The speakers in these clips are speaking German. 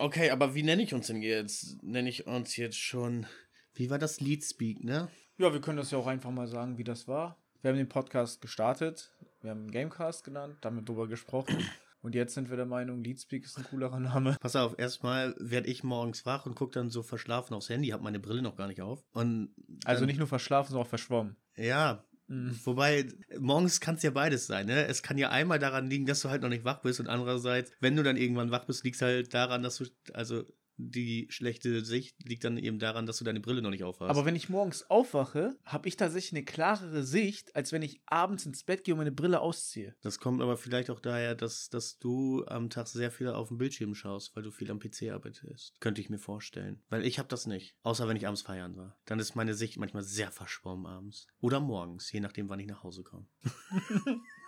Okay, aber wie nenne ich uns denn jetzt? Nenne ich uns jetzt schon. Wie war das Leadspeak, ne? Ja, wir können das ja auch einfach mal sagen, wie das war. Wir haben den Podcast gestartet, wir haben einen Gamecast genannt, damit drüber gesprochen. Und jetzt sind wir der Meinung, Leadspeak ist ein coolerer Name. Pass auf, erstmal werde ich morgens wach und gucke dann so verschlafen aufs Handy, habe meine Brille noch gar nicht auf. Und Also nicht nur verschlafen, sondern auch verschwommen. Ja. Mhm. Wobei, morgens kann es ja beides sein, ne? Es kann ja einmal daran liegen, dass du halt noch nicht wach bist und andererseits, wenn du dann irgendwann wach bist, liegt es halt daran, dass du, also die schlechte Sicht liegt dann eben daran, dass du deine Brille noch nicht aufhast. Aber wenn ich morgens aufwache, habe ich tatsächlich eine klarere Sicht, als wenn ich abends ins Bett gehe und meine Brille ausziehe. das kommt aber vielleicht auch daher, dass, dass du am Tag sehr viel auf dem Bildschirm schaust, weil du viel am PC arbeitest. Könnte ich mir vorstellen. Weil ich habe das nicht. Außer wenn ich abends feiern war. Dann ist meine Sicht manchmal sehr verschwommen abends. Oder morgens, je nachdem, wann ich nach Hause komme.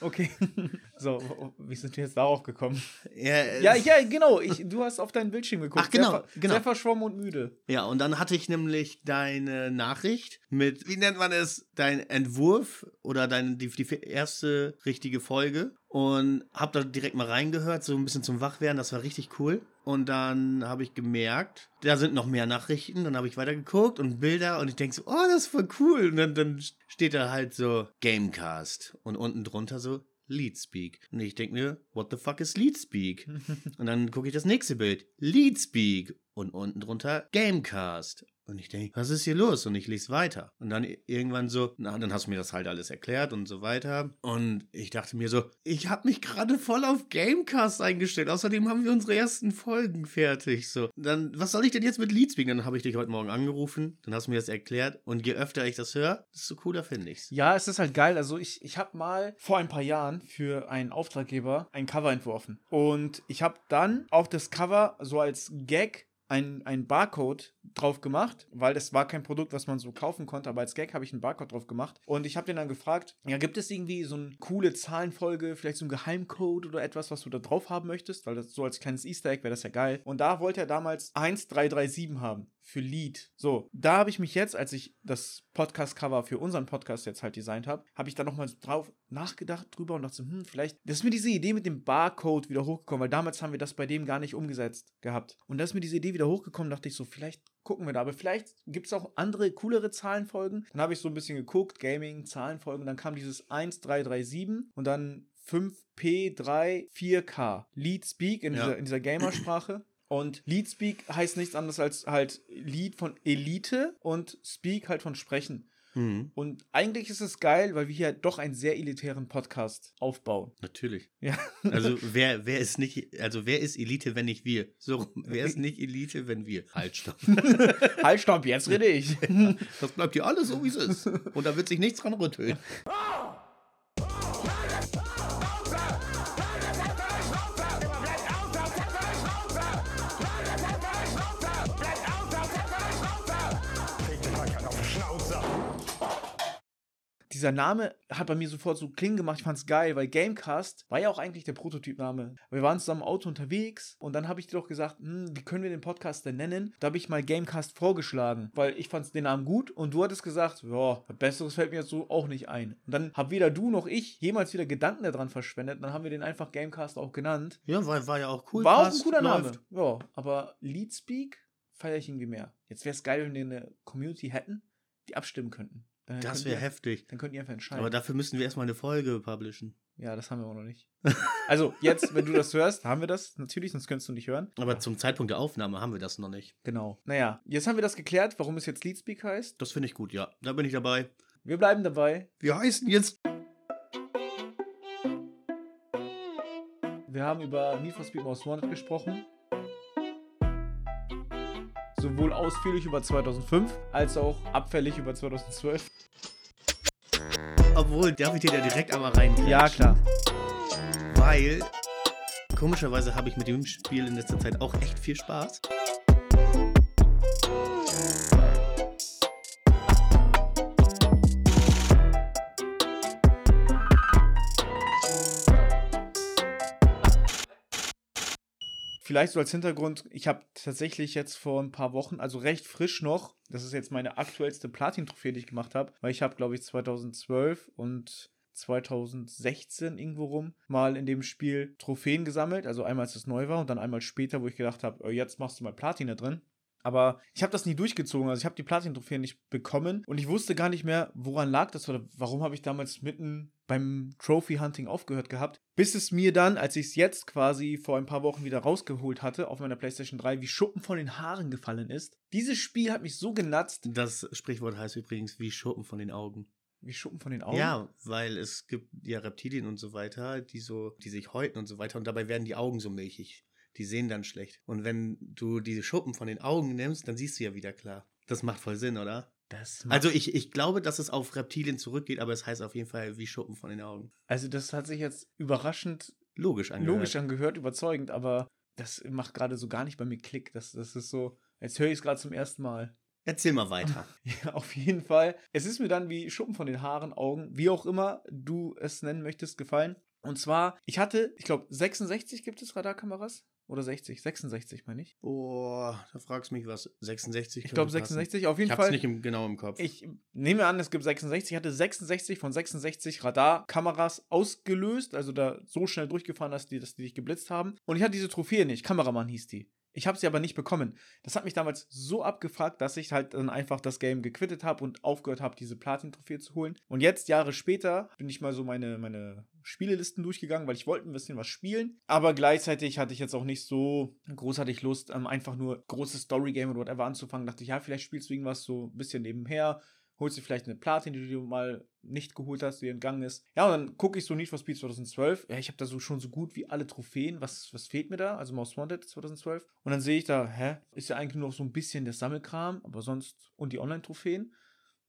Okay. So, wie sind wir jetzt darauf gekommen? Ja, Ja, ja, genau. Ich, du hast auf deinen Bildschirm geguckt. Ach, genau, Sehr, genau. sehr verschwommen und müde. Ja, und dann hatte ich nämlich deine Nachricht mit, wie nennt man es, dein Entwurf oder dein, die, die erste richtige Folge und hab da direkt mal reingehört, so ein bisschen zum Wachwerden, das war richtig cool. Und dann habe ich gemerkt, da sind noch mehr Nachrichten, dann habe ich weitergeguckt und Bilder und ich denke so, oh, das ist voll cool. Und dann, dann steht da halt so Gamecast und unten drunter so Leadspeak. Und ich denke mir, what the fuck is Leadspeak? Und dann gucke ich das nächste Bild. Leadspeak. Und unten drunter Gamecast. Und ich denke, was ist hier los? Und ich lese weiter. Und dann irgendwann so, na, dann hast du mir das halt alles erklärt und so weiter. Und ich dachte mir so, ich habe mich gerade voll auf Gamecast eingestellt. Außerdem haben wir unsere ersten Folgen fertig. So, dann, was soll ich denn jetzt mit Leadspeak? Dann habe ich dich heute Morgen angerufen. Dann hast du mir das erklärt. Und je öfter ich das höre, desto cooler finde ich's. Ja, es ist halt geil. Also ich, ich habe mal vor ein paar Jahren für einen Auftraggeber ein Cover entworfen. Und ich habe dann auf das Cover so als Gag ein, ein Barcode drauf gemacht, weil das war kein Produkt, was man so kaufen konnte, aber als Gag habe ich einen Barcode drauf gemacht. Und ich habe den dann gefragt, ja, gibt es irgendwie so eine coole Zahlenfolge, vielleicht so ein Geheimcode oder etwas, was du da drauf haben möchtest? Weil das so als kleines Easter Egg wäre das ja geil. Und da wollte er damals 1337 haben für Lied. So, da habe ich mich jetzt, als ich das Podcast-Cover für unseren Podcast jetzt halt designt habe, habe ich da nochmal drauf nachgedacht drüber und dachte, hm, vielleicht, das ist mir diese Idee mit dem Barcode wieder hochgekommen, weil damals haben wir das bei dem gar nicht umgesetzt gehabt. Und da ist mir diese Idee wieder hochgekommen, dachte ich so, vielleicht gucken wir da. Aber vielleicht gibt es auch andere, coolere Zahlenfolgen. Dann habe ich so ein bisschen geguckt, Gaming, Zahlenfolgen, dann kam dieses 1337 und dann 5P3 4K. Lead Speak in Ja. dieser, in dieser Gamersprache. Und Leadspeak heißt nichts anderes als halt Lead von Elite und Speak halt von Sprechen. Mhm. Und eigentlich ist es geil, weil wir hier doch einen sehr elitären Podcast aufbauen. Natürlich. Ja. Also wer, wer ist nicht, also wer ist Elite, wenn nicht wir? So, wer ist nicht Elite, wenn wir? Halt, stopp. halt, stopp, jetzt rede ich. Das bleibt hier alles so, wie es ist. Und da wird sich nichts dran rütteln. Dieser Name hat bei mir sofort so Klingen gemacht. Ich fand's geil, weil Gamecast war ja auch eigentlich der Prototypname. Wir waren zusammen im Auto unterwegs und dann habe ich dir doch gesagt, hm, wie können wir den Podcast denn nennen? Da habe ich mal Gamecast vorgeschlagen, weil ich fand den Namen gut und du hattest gesagt, ja, Besseres fällt mir jetzt so auch nicht ein. Und dann haben weder du noch ich jemals wieder Gedanken daran verschwendet. Dann haben wir den einfach Gamecast auch genannt. Ja, war, war ja auch cool. War auch ein cooler Name. läuft. Ja, aber Leadspeak feiere ich irgendwie mehr. Jetzt wäre es geil, wenn wir eine Community hätten, die abstimmen könnten. Dann Das wäre heftig. Dann könnt ihr einfach entscheiden. Aber dafür müssten wir erstmal eine Folge publishen. ja, das haben wir auch noch nicht. Also, jetzt, wenn du das hörst, haben wir das natürlich, sonst könntest du nicht hören. Aber zum Zeitpunkt der Aufnahme haben wir das noch nicht. Genau. Naja, jetzt haben wir das geklärt, warum es jetzt Leadspeak heißt. Das finde ich gut, ja. Da bin ich dabei. Wir bleiben dabei. Wir heißen jetzt. Wir haben über Need for Speed Most Wanted gesprochen. Sowohl ausführlich über 2005 als auch abfällig über 2012. Obwohl, darf ich dir da direkt einmal rein? Ja, klar. Weil komischerweise habe ich mit dem Spiel in letzter Zeit auch echt viel Spaß. Vielleicht so als Hintergrund, ich habe tatsächlich jetzt vor ein paar Wochen, also recht frisch noch, das ist jetzt meine aktuellste Platin-Trophäe, die ich gemacht habe, weil ich habe, glaube ich, 2012 und 2016 irgendwo rum mal in dem Spiel Trophäen gesammelt. Also einmal, als es neu war und dann einmal später, wo ich gedacht habe, oh, jetzt machst du mal Platin da drin. Aber ich habe das nie durchgezogen. Also ich habe die Platin-Trophäen nicht bekommen und ich wusste gar nicht mehr, woran lag das oder warum habe ich damals mitten beim Trophy-Hunting aufgehört gehabt. Bis es mir dann, als ich es jetzt quasi vor ein paar Wochen wieder rausgeholt hatte auf meiner PlayStation 3, wie Schuppen von den Haaren gefallen ist. Dieses Spiel hat mich so genatzt. Das Sprichwort heißt übrigens wie Schuppen von den Augen. Wie Schuppen von den Augen? Ja, weil es gibt ja Reptilien und so weiter, die so, die sich häuten und so weiter und dabei werden die Augen so milchig. Die sehen dann schlecht. Und wenn du diese Schuppen von den Augen nimmst, dann siehst du ja wieder klar. Das macht voll Sinn, oder? also ich, ich glaube, dass es auf Reptilien zurückgeht, aber es heißt auf jeden Fall wie Schuppen von den Augen. Also das hat sich jetzt überraschend logisch angehört, logisch angehört überzeugend, aber das macht gerade so gar nicht bei mir Klick. Das, das ist so, als höre ich es gerade zum ersten Mal. Erzähl mal weiter. Ja, auf jeden Fall. Es ist mir dann wie Schuppen von den Haaren, Augen, wie auch immer du es nennen möchtest, gefallen. Und zwar, ich hatte, ich glaube, 66 gibt es Radarkameras. Oder 60? 66, meine ich. Boah, da fragst du mich was. 66? Ich glaube 66, auf jeden ich Fall. Ich hab's nicht im, genau im Kopf. Ich nehme an, es gibt 66. Ich hatte 66 von 66 Radarkameras ausgelöst, also da so schnell durchgefahren, dass die, dass die dich geblitzt haben. Und ich hatte diese Trophäe nicht. Kameramann hieß die. Ich habe sie aber nicht bekommen. Das hat mich damals so abgefragt, dass ich halt dann einfach das Game gequittet habe und aufgehört habe, diese Platin-Trophäe zu holen. Und jetzt, Jahre später, bin ich mal so meine, meine Spielelisten durchgegangen, weil ich wollte ein bisschen was spielen. Aber gleichzeitig hatte ich jetzt auch nicht so großartig Lust, ähm, einfach nur großes Story-Game oder whatever anzufangen. Dachte ich, ja, vielleicht spielst du irgendwas so ein bisschen nebenher holst dir vielleicht eine Platin, die du mal nicht geholt hast, die entgangen ist. Ja, und dann gucke ich so Need for Speed 2012. Ja, ich habe da so schon so gut wie alle Trophäen. Was, was fehlt mir da? Also Most Wanted 2012. Und dann sehe ich da, hä? Ist ja eigentlich nur noch so ein bisschen der Sammelkram, aber sonst und die Online-Trophäen.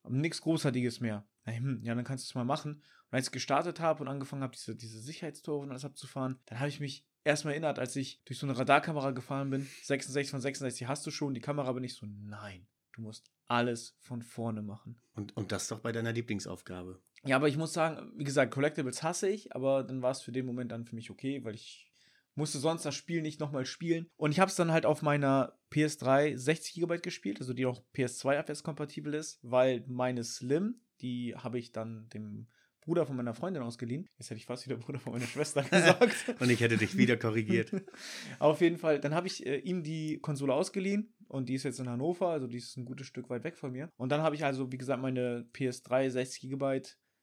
Aber nichts Großartiges mehr. Hm, ja, dann kannst du es mal machen. Und als ich gestartet habe und angefangen habe, diese, diese Sicherheitstore und alles abzufahren, dann habe ich mich erstmal erinnert, als ich durch so eine Radarkamera gefahren bin. 66 von 66 hast du schon, die Kamera bin ich so, nein. Du musst alles von vorne machen. Und, und das doch bei deiner Lieblingsaufgabe. Ja, aber ich muss sagen, wie gesagt, Collectibles hasse ich, aber dann war es für den Moment dann für mich okay, weil ich musste sonst das Spiel nicht nochmal spielen. Und ich habe es dann halt auf meiner PS3 60 GB gespielt, also die auch PS2 abwärtskompatibel ist, weil meine Slim, die habe ich dann dem Bruder von meiner Freundin ausgeliehen. Jetzt hätte ich fast wieder Bruder von meiner Schwester gesagt. und ich hätte dich wieder korrigiert. Auf jeden Fall, dann habe ich äh, ihm die Konsole ausgeliehen und die ist jetzt in Hannover, also die ist ein gutes Stück weit weg von mir. Und dann habe ich also, wie gesagt, meine PS3 60 GB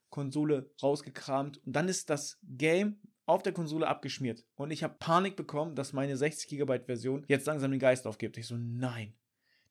Konsole rausgekramt und dann ist das Game auf der Konsole abgeschmiert. Und ich habe Panik bekommen, dass meine 60 GB Version jetzt langsam den Geist aufgibt. Ich so, nein.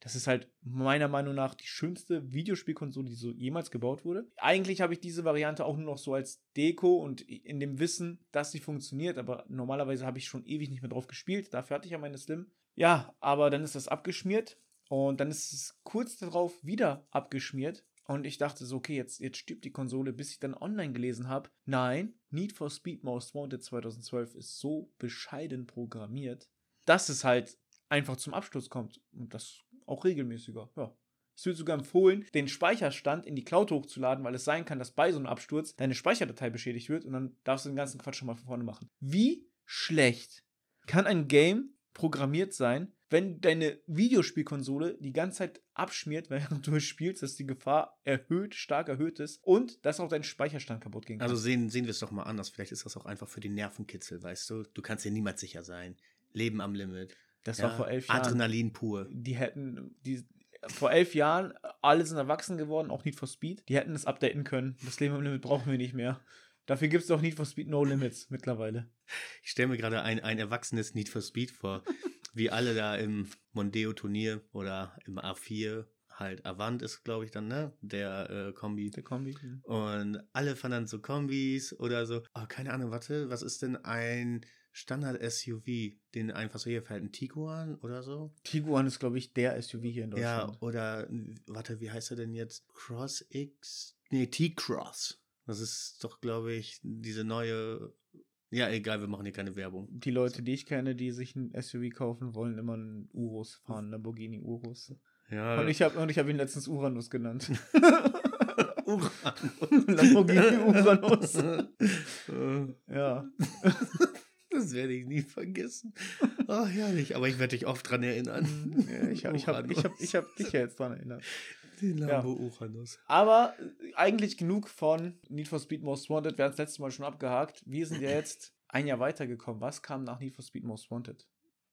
Das ist halt meiner Meinung nach die schönste Videospielkonsole, die so jemals gebaut wurde. Eigentlich habe ich diese Variante auch nur noch so als Deko und in dem Wissen, dass sie funktioniert, aber normalerweise habe ich schon ewig nicht mehr drauf gespielt. Dafür hatte ich ja meine Slim. Ja, aber dann ist das abgeschmiert und dann ist es kurz darauf wieder abgeschmiert. Und ich dachte so, okay, jetzt, jetzt stirbt die Konsole, bis ich dann online gelesen habe. Nein, Need for Speed Most Wanted 2012 ist so bescheiden programmiert, dass es halt einfach zum Absturz kommt. Und das auch regelmäßiger, ja. Es wird sogar empfohlen, den Speicherstand in die Cloud hochzuladen, weil es sein kann, dass bei so einem Absturz deine Speicherdatei beschädigt wird und dann darfst du den ganzen Quatsch schon mal von vorne machen. Wie schlecht kann ein Game programmiert sein, wenn deine Videospielkonsole die ganze Zeit abschmiert, während du spielst, dass die Gefahr erhöht, stark erhöht ist und dass auch dein Speicherstand kaputt kann. Also sehen, sehen wir es doch mal anders. Vielleicht ist das auch einfach für den Nervenkitzel, weißt du? Du kannst ja niemals sicher sein. Leben am Limit. Das ja, war vor elf Jahren. Adrenalin pur. Die hätten, die, vor elf Jahren, alle sind erwachsen geworden, auch Need for Speed. Die hätten es updaten können. Das Leben am Limit brauchen wir nicht mehr. Dafür gibt es doch Need for Speed No Limits mittlerweile. Ich stelle mir gerade ein, ein erwachsenes Need for Speed vor. wie alle da im Mondeo-Turnier oder im A4 halt Avant ist, glaube ich, dann, ne? Der äh, Kombi. Der Kombi. Ja. Und alle fahren dann so Kombis oder so. Oh, keine Ahnung, warte, was ist denn ein Standard-SUV, den einfach so hier fällt? Ein Tiguan oder so? Tiguan ist, glaube ich, der SUV hier in Deutschland. Ja, oder, warte, wie heißt er denn jetzt? Cross X? Nee, T-Cross. Das ist doch, glaube ich, diese neue. Ja, egal, wir machen hier keine Werbung. Die Leute, die ich kenne, die sich ein SUV kaufen, wollen immer einen Urus fahren, Lamborghini Urus. Ja. Und ich habe hab ihn letztens Uranus genannt. Uranus. Lamborghini Uranus. ja. Das werde ich nie vergessen. Oh, herrlich. Aber ich werde dich oft dran erinnern. Ja, ich habe ich hab, ich hab, ich hab dich ja jetzt dran erinnert. Den Ja. Lambo Uranus. Aber äh, eigentlich genug von Need for Speed Most Wanted. Wir haben das letzte Mal schon abgehakt. Wir sind ja jetzt ein Jahr weitergekommen. Was kam nach Need for Speed Most Wanted?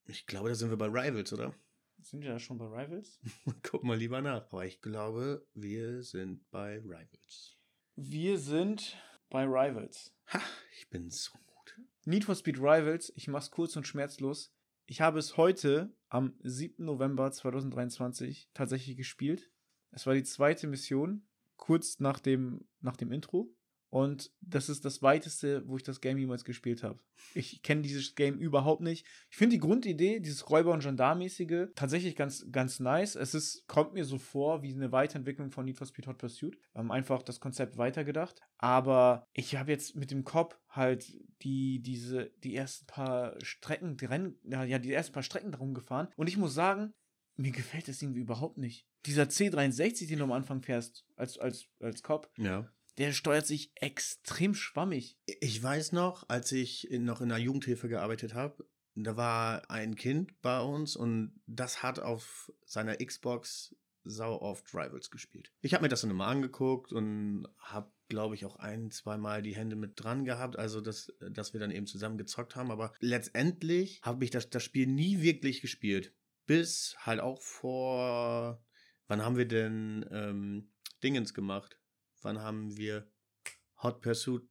Ich glaube, da sind wir bei Rivals, oder? Sind wir da schon bei Rivals? Guck mal lieber nach. Aber ich glaube, wir sind bei Rivals. Wir sind bei Rivals. Ha, ich bin so. Need for Speed Rivals, ich mach's kurz und schmerzlos. Ich habe es heute, am 7. November 2023, tatsächlich gespielt. Es war die zweite Mission, kurz nach dem, nach dem Intro. Und das ist das weiteste, wo ich das Game jemals gespielt habe. Ich kenne dieses Game überhaupt nicht. Ich finde die Grundidee, dieses Räuber- und Gendarmäßige, tatsächlich ganz, ganz nice. Es ist, kommt mir so vor wie eine Weiterentwicklung von Need for Speed Hot Pursuit. Ähm, einfach das Konzept weitergedacht. Aber ich habe jetzt mit dem Cop halt die, diese, die ersten paar Strecken, ja, ja, die ersten paar Strecken darum gefahren. Und ich muss sagen, mir gefällt das irgendwie überhaupt nicht. Dieser C63, den du am Anfang fährst, als, als, als Cop, Ja. Der steuert sich extrem schwammig. Ich weiß noch, als ich noch in einer Jugendhilfe gearbeitet habe, da war ein Kind bei uns und das hat auf seiner Xbox sau oft Rivals gespielt. Ich habe mir das dann immer angeguckt und habe, glaube ich, auch ein, zweimal die Hände mit dran gehabt, also dass, dass wir dann eben zusammen gezockt haben. Aber letztendlich habe ich das, das Spiel nie wirklich gespielt. Bis halt auch vor, wann haben wir denn ähm, Dingens gemacht? Wann haben wir Hot Pursuit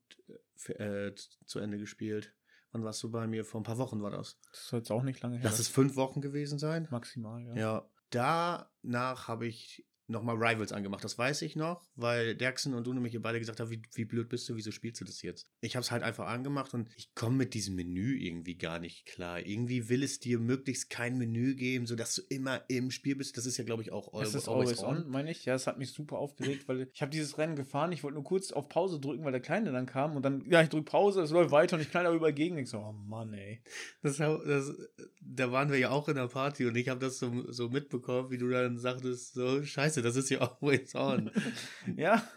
äh, zu Ende gespielt? Wann warst du bei mir? Vor ein paar Wochen war das. Das soll jetzt auch nicht lange her. Lass es fünf Wochen gewesen sein. maximal, ja. Ja, danach habe ich nochmal Rivals angemacht. Das weiß ich noch, weil Derksen und du nämlich ihr beide gesagt haben, wie, wie blöd bist du, wieso spielst du das jetzt? Ich habe es halt einfach angemacht und ich komme mit diesem Menü irgendwie gar nicht klar. Irgendwie will es dir möglichst kein Menü geben, sodass du immer im Spiel bist. Das ist ja, glaube ich, auch Das ist always on, meine ich. Ja, es hat mich super aufgeregt, weil ich habe dieses Rennen gefahren. Ich wollte nur kurz auf Pause drücken, weil der Kleine dann kam und dann, ja, ich drücke Pause, es läuft weiter und ich knall da überall gegen. Ich so, oh Mann, ey. Das, das, da waren wir ja auch in der Party und ich habe das so, so mitbekommen, wie du dann sagtest, so, scheiße, das ist ja always on. ja,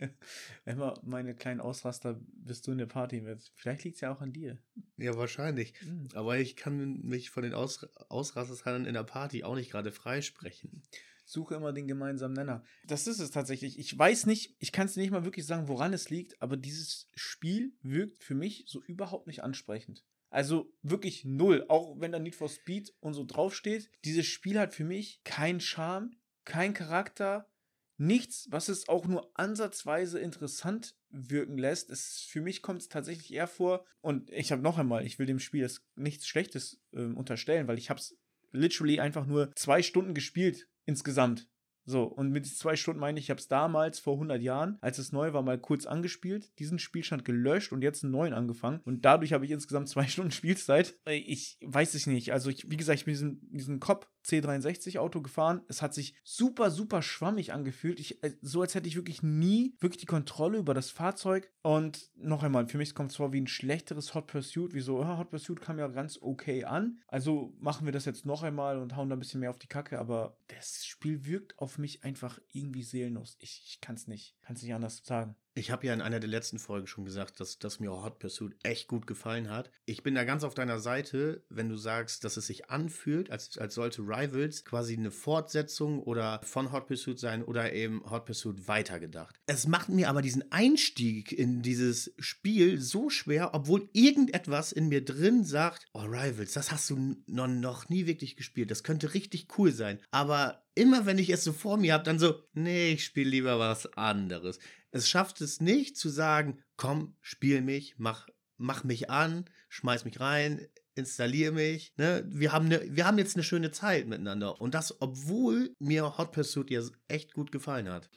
immer meine kleinen Ausraster bist du in der Party mit. Vielleicht liegt es ja auch an dir. ja, wahrscheinlich. Hm. Aber ich kann mich von den Aus Ausrastern in der Party auch nicht gerade freisprechen. Suche immer den gemeinsamen Nenner. Das ist es tatsächlich. Ich weiß nicht, ich kann es nicht mal wirklich sagen, woran es liegt, aber dieses Spiel wirkt für mich so überhaupt nicht ansprechend. Also wirklich null. Auch wenn da Need for Speed und so draufsteht. Dieses Spiel hat für mich keinen Charme, keinen Charakter, nichts, was es auch nur ansatzweise interessant wirken lässt. Es, für mich kommt es tatsächlich eher vor. Und ich habe noch einmal, ich will dem Spiel jetzt nichts Schlechtes ähm, unterstellen, weil ich habe es literally einfach nur zwei Stunden gespielt insgesamt. So, und mit zwei Stunden meine ich, ich habe es damals vor 100 Jahren, als es neu war, mal kurz angespielt, diesen Spielstand gelöscht und jetzt einen neuen angefangen. Und dadurch habe ich insgesamt zwei Stunden Spielzeit. Äh, Ich weiß es nicht. Also, ich, wie gesagt, ich bin diesen, diesen Cop C63 Auto gefahren. Es hat sich super, super schwammig angefühlt. Ich, äh, so als hätte ich wirklich nie wirklich die Kontrolle über das Fahrzeug. Und noch einmal, für mich kommt es vor wie ein schlechteres Hot Pursuit. Wieso? Ja, Hot Pursuit kam ja ganz okay an. Also machen wir das jetzt noch einmal und hauen da ein bisschen mehr auf die Kacke. Aber das Spiel wirkt auf mich einfach irgendwie seelenlos. Ich, ich kann es nicht. Kann es nicht anders sagen. Ich habe ja in einer der letzten Folgen schon gesagt, dass, dass mir Hot Pursuit echt gut gefallen hat. Ich bin da ganz auf deiner Seite, wenn du sagst, dass es sich anfühlt, als, als sollte Rivals quasi eine Fortsetzung oder von Hot Pursuit sein oder eben Hot Pursuit weitergedacht. Es macht mir aber diesen Einstieg in dieses Spiel so schwer, obwohl irgendetwas in mir drin sagt, oh Rivals, das hast du noch, noch nie wirklich gespielt. Das könnte richtig cool sein. Aber immer wenn ich es so vor mir habe, dann so, nee, ich spiele lieber was anderes. Es schafft es nicht zu sagen, komm, spiel mich, mach, mach mich an, schmeiß mich rein, installiere mich. Ne? Wir, haben ne, wir haben jetzt eine schöne Zeit miteinander. Und das, obwohl mir Hot Pursuit ja echt gut gefallen hat.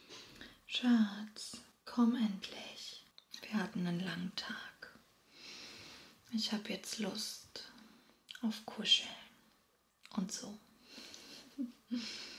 Schatz, komm endlich. Wir hatten einen langen Tag. Ich habe jetzt Lust auf Kuscheln und so.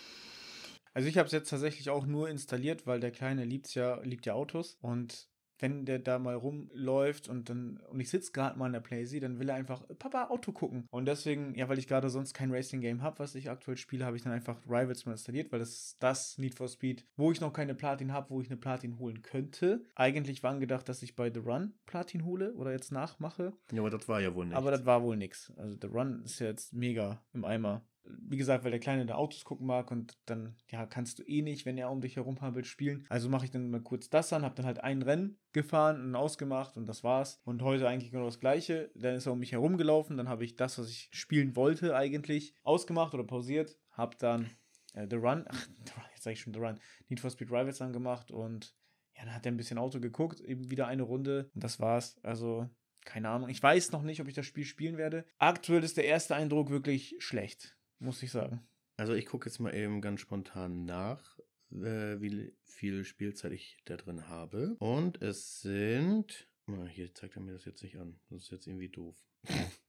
Also ich habe es jetzt tatsächlich auch nur installiert, weil der Kleine liebt ja, liebt ja Autos und wenn der da mal rumläuft und dann und ich sitze gerade mal in der Playsee, dann will er einfach Papa Auto gucken und deswegen ja, weil ich gerade sonst kein Racing Game habe, was ich aktuell spiele, habe ich dann einfach Rivals mal installiert, weil das ist das Need for Speed, wo ich noch keine Platin habe, wo ich eine Platin holen könnte. Eigentlich war angedacht, dass ich bei The Run Platin hole oder jetzt nachmache, Ja, aber das war ja wohl nicht. aber das war wohl nix. Also The Run ist ja jetzt mega im Eimer. Wie gesagt, weil der Kleine da Autos gucken mag und dann, ja, kannst du eh nicht, wenn er um dich herum will, spielen. Also mache ich dann mal kurz das an, habe dann halt ein Rennen gefahren und ausgemacht und das war's. Und heute eigentlich genau das Gleiche. Dann ist er um mich herumgelaufen, dann habe ich das, was ich spielen wollte, eigentlich ausgemacht oder pausiert, habe dann äh, The Run, ach, jetzt sage ich schon The Run, Need for Speed Rivals angemacht und ja, dann hat er ein bisschen Auto geguckt, eben wieder eine Runde und das war's. Also keine Ahnung. Ich weiß noch nicht, ob ich das Spiel spielen werde. Aktuell ist der erste Eindruck wirklich schlecht, muss ich sagen. Also ich gucke jetzt mal eben ganz spontan nach, äh, wie viel Spielzeit ich da drin habe. Und es sind. Na, hier zeigt er mir das jetzt nicht an. Das ist jetzt irgendwie doof.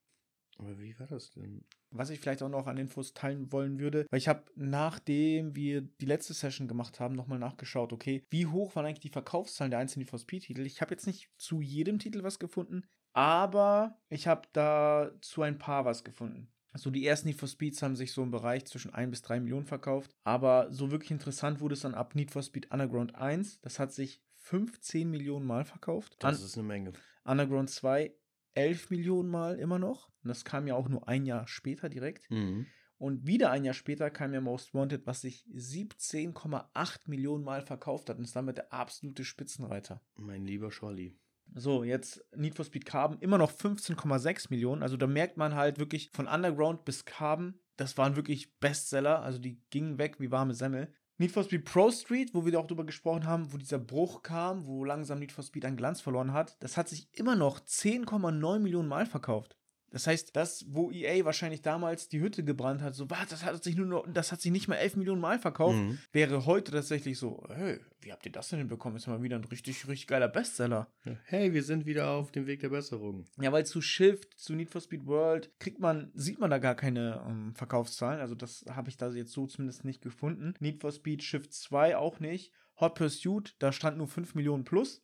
Aber wie war das denn? Was ich vielleicht auch noch an Infos teilen wollen würde, weil ich habe, nachdem wir die letzte Session gemacht haben, nochmal nachgeschaut, okay, wie hoch waren eigentlich die Verkaufszahlen der einzelnen for Speed-Titel? Ich habe jetzt nicht zu jedem Titel was gefunden, aber ich habe da zu ein paar was gefunden. Also die ersten Need for Speeds haben sich so im Bereich zwischen 1 bis 3 Millionen verkauft. Aber so wirklich interessant wurde es dann ab Need for Speed Underground 1. Das hat sich 15 Millionen Mal verkauft. Das ist eine Menge. Underground 2 11 Millionen Mal immer noch. Und das kam ja auch nur ein Jahr später direkt. Mhm. Und wieder ein Jahr später kam ja Most Wanted, was sich 17,8 Millionen Mal verkauft hat und ist damit der absolute Spitzenreiter. Mein lieber Scholli. So, jetzt Need for Speed Carbon immer noch 15,6 Millionen. Also da merkt man halt wirklich von Underground bis Carbon, das waren wirklich Bestseller. Also die gingen weg wie warme Semmel. Need for Speed Pro Street, wo wir auch drüber gesprochen haben, wo dieser Bruch kam, wo langsam Need for Speed an Glanz verloren hat, das hat sich immer noch 10,9 Millionen Mal verkauft. Das heißt, das, wo EA wahrscheinlich damals die Hütte gebrannt hat, so, was, das hat sich nur noch, das hat sich nicht mal 11 Millionen Mal verkauft, Mhm. wäre heute tatsächlich so, hey, wie habt ihr das denn hinbekommen? Ist mal wieder ein richtig, richtig geiler Bestseller. Hey, wir sind wieder auf dem Weg der Besserung. Ja, weil zu Shift, zu Need for Speed World kriegt man, sieht man da gar keine ähm, Verkaufszahlen. Also das habe ich da jetzt so zumindest nicht gefunden. Need for Speed Shift 2 auch nicht. Hot Pursuit, da stand nur 5 Millionen plus.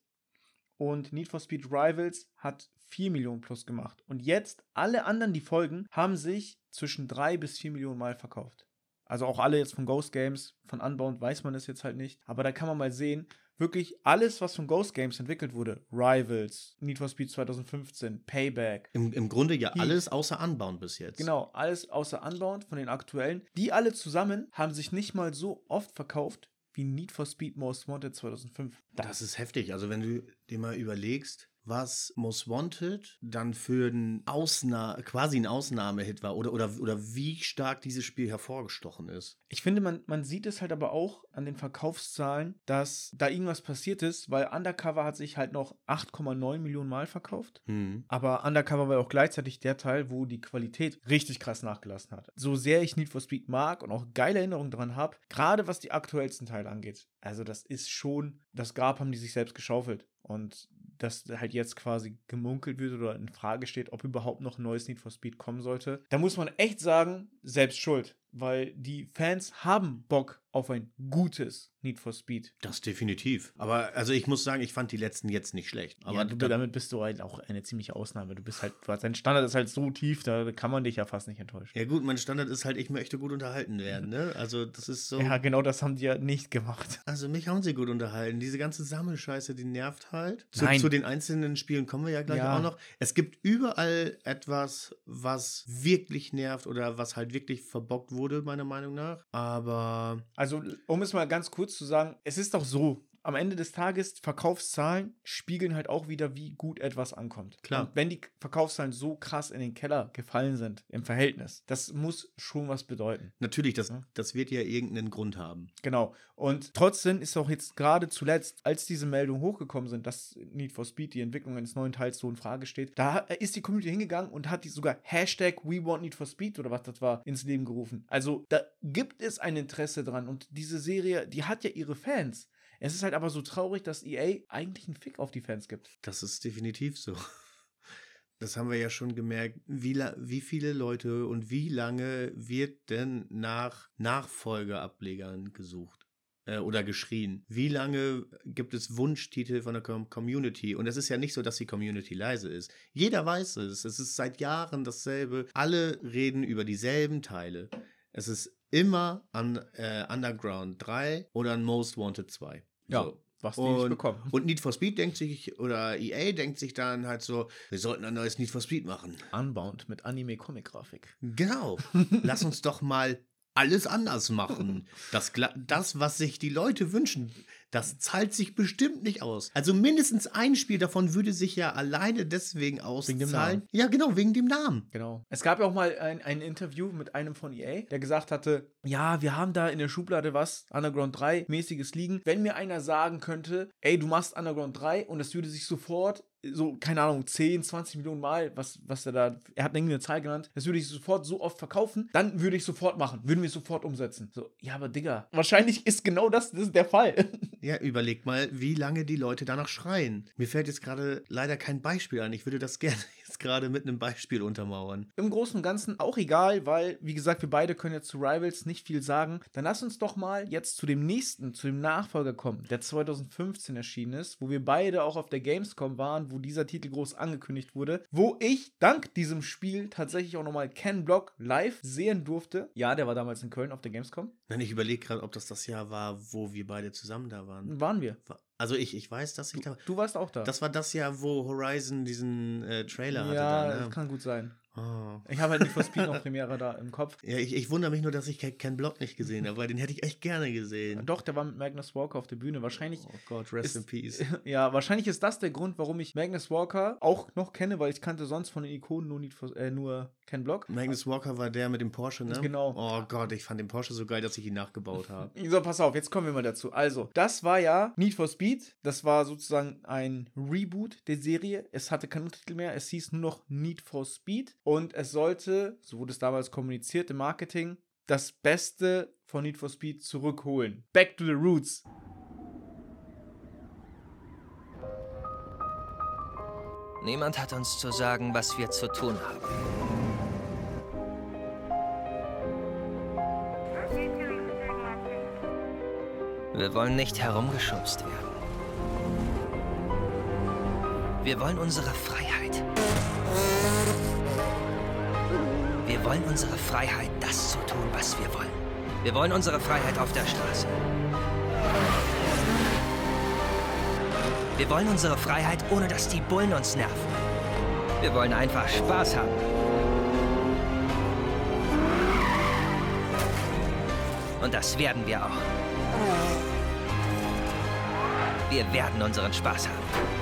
Und Need for Speed Rivals hat 4 Millionen plus gemacht. Und jetzt, alle anderen, die folgen, haben sich zwischen 3 bis 4 Millionen Mal verkauft. Also auch alle jetzt von Ghost Games, von Unbound weiß man es jetzt halt nicht. Aber da kann man mal sehen, wirklich alles, was von Ghost Games entwickelt wurde, Rivals, Need for Speed 2015, Payback, Im, Im Grunde ja Heat. alles außer Anbauen bis jetzt. genau, alles außer Unbound von den aktuellen, die alle zusammen haben sich nicht mal so oft verkauft wie Need for Speed Most Wanted 2005. Das ist heftig. Also, wenn du dir mal überlegst, was Most Wanted dann für ein Ausna quasi ein Ausnahmehit war oder, oder, oder wie stark dieses Spiel hervorgestochen ist. Ich finde, man, man sieht es halt aber auch an den Verkaufszahlen, dass da irgendwas passiert ist, weil Undercover hat sich halt noch 8,9 Millionen Mal verkauft. Hm. Aber Undercover war auch gleichzeitig der Teil, wo die Qualität richtig krass nachgelassen hat. So sehr ich Need for Speed mag und auch geile Erinnerungen dran habe, gerade was die aktuellsten Teile angeht. Also das ist schon, das Grab haben die sich selbst geschaufelt. Und dass halt jetzt quasi gemunkelt wird oder in Frage steht, ob überhaupt noch ein neues Need for Speed kommen sollte. Da muss man echt sagen, selbst schuld. Weil die Fans haben Bock auf ein gutes Need for Speed. Das definitiv. Aber also ich muss sagen, ich fand die letzten jetzt nicht schlecht. Aber Aber du, da, damit bist du halt auch eine ziemliche Ausnahme. Du bist halt, dein Standard ist halt so tief, da kann man dich ja fast nicht enttäuschen. ja gut, mein Standard ist halt, ich möchte gut unterhalten werden. Ne? Also das ist so. Ja, genau das haben die ja nicht gemacht. Also mich haben sie gut unterhalten. Diese ganze Sammelscheiße, die nervt halt. Zu, Nein. zu den einzelnen Spielen kommen wir ja gleich Ja. auch noch. Es gibt überall etwas, was wirklich nervt oder was halt wirklich verbockt wurde, meiner Meinung nach. Aber Also, um es mal ganz kurz zu sagen, es ist doch so. Am Ende des Tages, Verkaufszahlen spiegeln halt auch wieder, wie gut etwas ankommt. Klar. Und wenn die Verkaufszahlen so krass in den Keller gefallen sind, im Verhältnis, das muss schon was bedeuten. natürlich, das, Ja. das wird ja irgendeinen Grund haben. Genau. Und trotzdem ist auch jetzt gerade zuletzt, als diese Meldungen hochgekommen sind, dass Need for Speed die Entwicklung eines neuen Teils so in Frage steht, da ist die Community hingegangen und hat die sogar Hashtag We Want Need for Speed oder was das war, ins Leben gerufen. Also da gibt es ein Interesse dran und diese Serie, die hat ja ihre Fans. Es ist halt aber so traurig, dass EA eigentlich einen Fick auf die Fans gibt. Das ist definitiv so. Das haben wir ja schon gemerkt, wie, wie viele Leute und wie lange wird denn nach Nachfolgeablegern gesucht äh, oder geschrien? Wie lange gibt es Wunschtitel von der Com Community? Und es ist ja nicht so, dass die Community leise ist. Jeder weiß es. Es ist seit Jahren dasselbe. Alle reden über dieselben Teile. Es ist immer an äh, Underground 3 oder an Most Wanted 2. Ja. So. Was die nicht und, bekommen. und Need for Speed denkt sich, oder EA denkt sich dann halt so, wir sollten ein neues Need for Speed machen. Unbound mit Anime-Comic-Grafik. Genau. Lass uns doch mal alles anders machen. Das, das, was sich die Leute wünschen, das zahlt sich bestimmt nicht aus. Also mindestens ein Spiel davon würde sich ja alleine deswegen dem auszahlen. Namen. Ja, genau, wegen dem Namen. Genau. Es gab ja auch mal ein, ein Interview mit einem von EA, der gesagt hatte, ja, wir haben da in der Schublade was, Underground 3, mäßiges liegen. Wenn mir einer sagen könnte, ey, du machst Underground 3 und es würde sich sofort so, keine Ahnung, 10, 20 Millionen Mal, was, was er da, er hat irgendwie eine Zahl genannt, das würde ich sofort so oft verkaufen, dann würde ich sofort machen, würden wir sofort umsetzen. So, ja, aber Digga, wahrscheinlich ist genau das, das ist der Fall. Ja, überleg mal, wie lange die Leute danach schreien. Mir fällt jetzt gerade leider kein Beispiel ein. Ich würde das gerne gerade mit einem Beispiel untermauern. Im Großen und Ganzen auch egal, weil, wie gesagt, wir beide können jetzt zu Rivals nicht viel sagen. Dann lass uns doch mal jetzt zu dem nächsten, zu dem Nachfolger kommen, der 2015 erschienen ist, wo wir beide auch auf der Gamescom waren, wo dieser Titel groß angekündigt wurde, wo ich dank diesem Spiel tatsächlich auch nochmal Ken Block live sehen durfte. Ja, der war damals in Köln auf der Gamescom. Nein, ich überlege gerade, ob das das Jahr war, wo wir beide zusammen da waren. Waren wir. Also ich, ich weiß, dass ich da. Du warst auch da. Das war das Jahr, wo Horizon diesen äh, Trailer hatte. ja, da, das ne? kann gut sein. Oh. Ich habe halt nicht for Speed noch Premiere da im Kopf. Ja, ich, ich wundere mich nur, dass ich Ken- Block nicht gesehen habe, weil den hätte ich echt gerne gesehen. Doch, der war mit Magnus Walker auf der Bühne. Wahrscheinlich Oh Gott, rest ist- in peace. Ja, wahrscheinlich ist das der Grund, warum ich Magnus Walker auch noch kenne, weil ich kannte sonst von den Ikonen nur, Need for, äh, nur Ken Block. Magnus Walker war der mit dem Porsche, ne? Genau. Oh Gott, ich fand den Porsche so geil, dass ich ihn nachgebaut habe. So, pass auf, jetzt kommen wir mal dazu. Also, das war ja Need for Speed. Das war sozusagen ein Reboot der Serie. Es hatte keinen Titel mehr. Es hieß nur noch Need for Speed. Und es sollte, so wurde es damals kommuniziert im Marketing, das Beste von Need for Speed zurückholen. Back to the Roots. Niemand hat uns zu sagen, was wir zu tun haben. Wir wollen nicht herumgeschubst werden. Wir wollen unsere Freiheit. Wir wollen unsere Freiheit, das zu tun, was wir wollen. Wir wollen unsere Freiheit auf der Straße. Wir wollen unsere Freiheit, ohne dass die Bullen uns nerven. Wir wollen einfach Spaß haben. Und das werden wir auch. Wir werden unseren Spaß haben.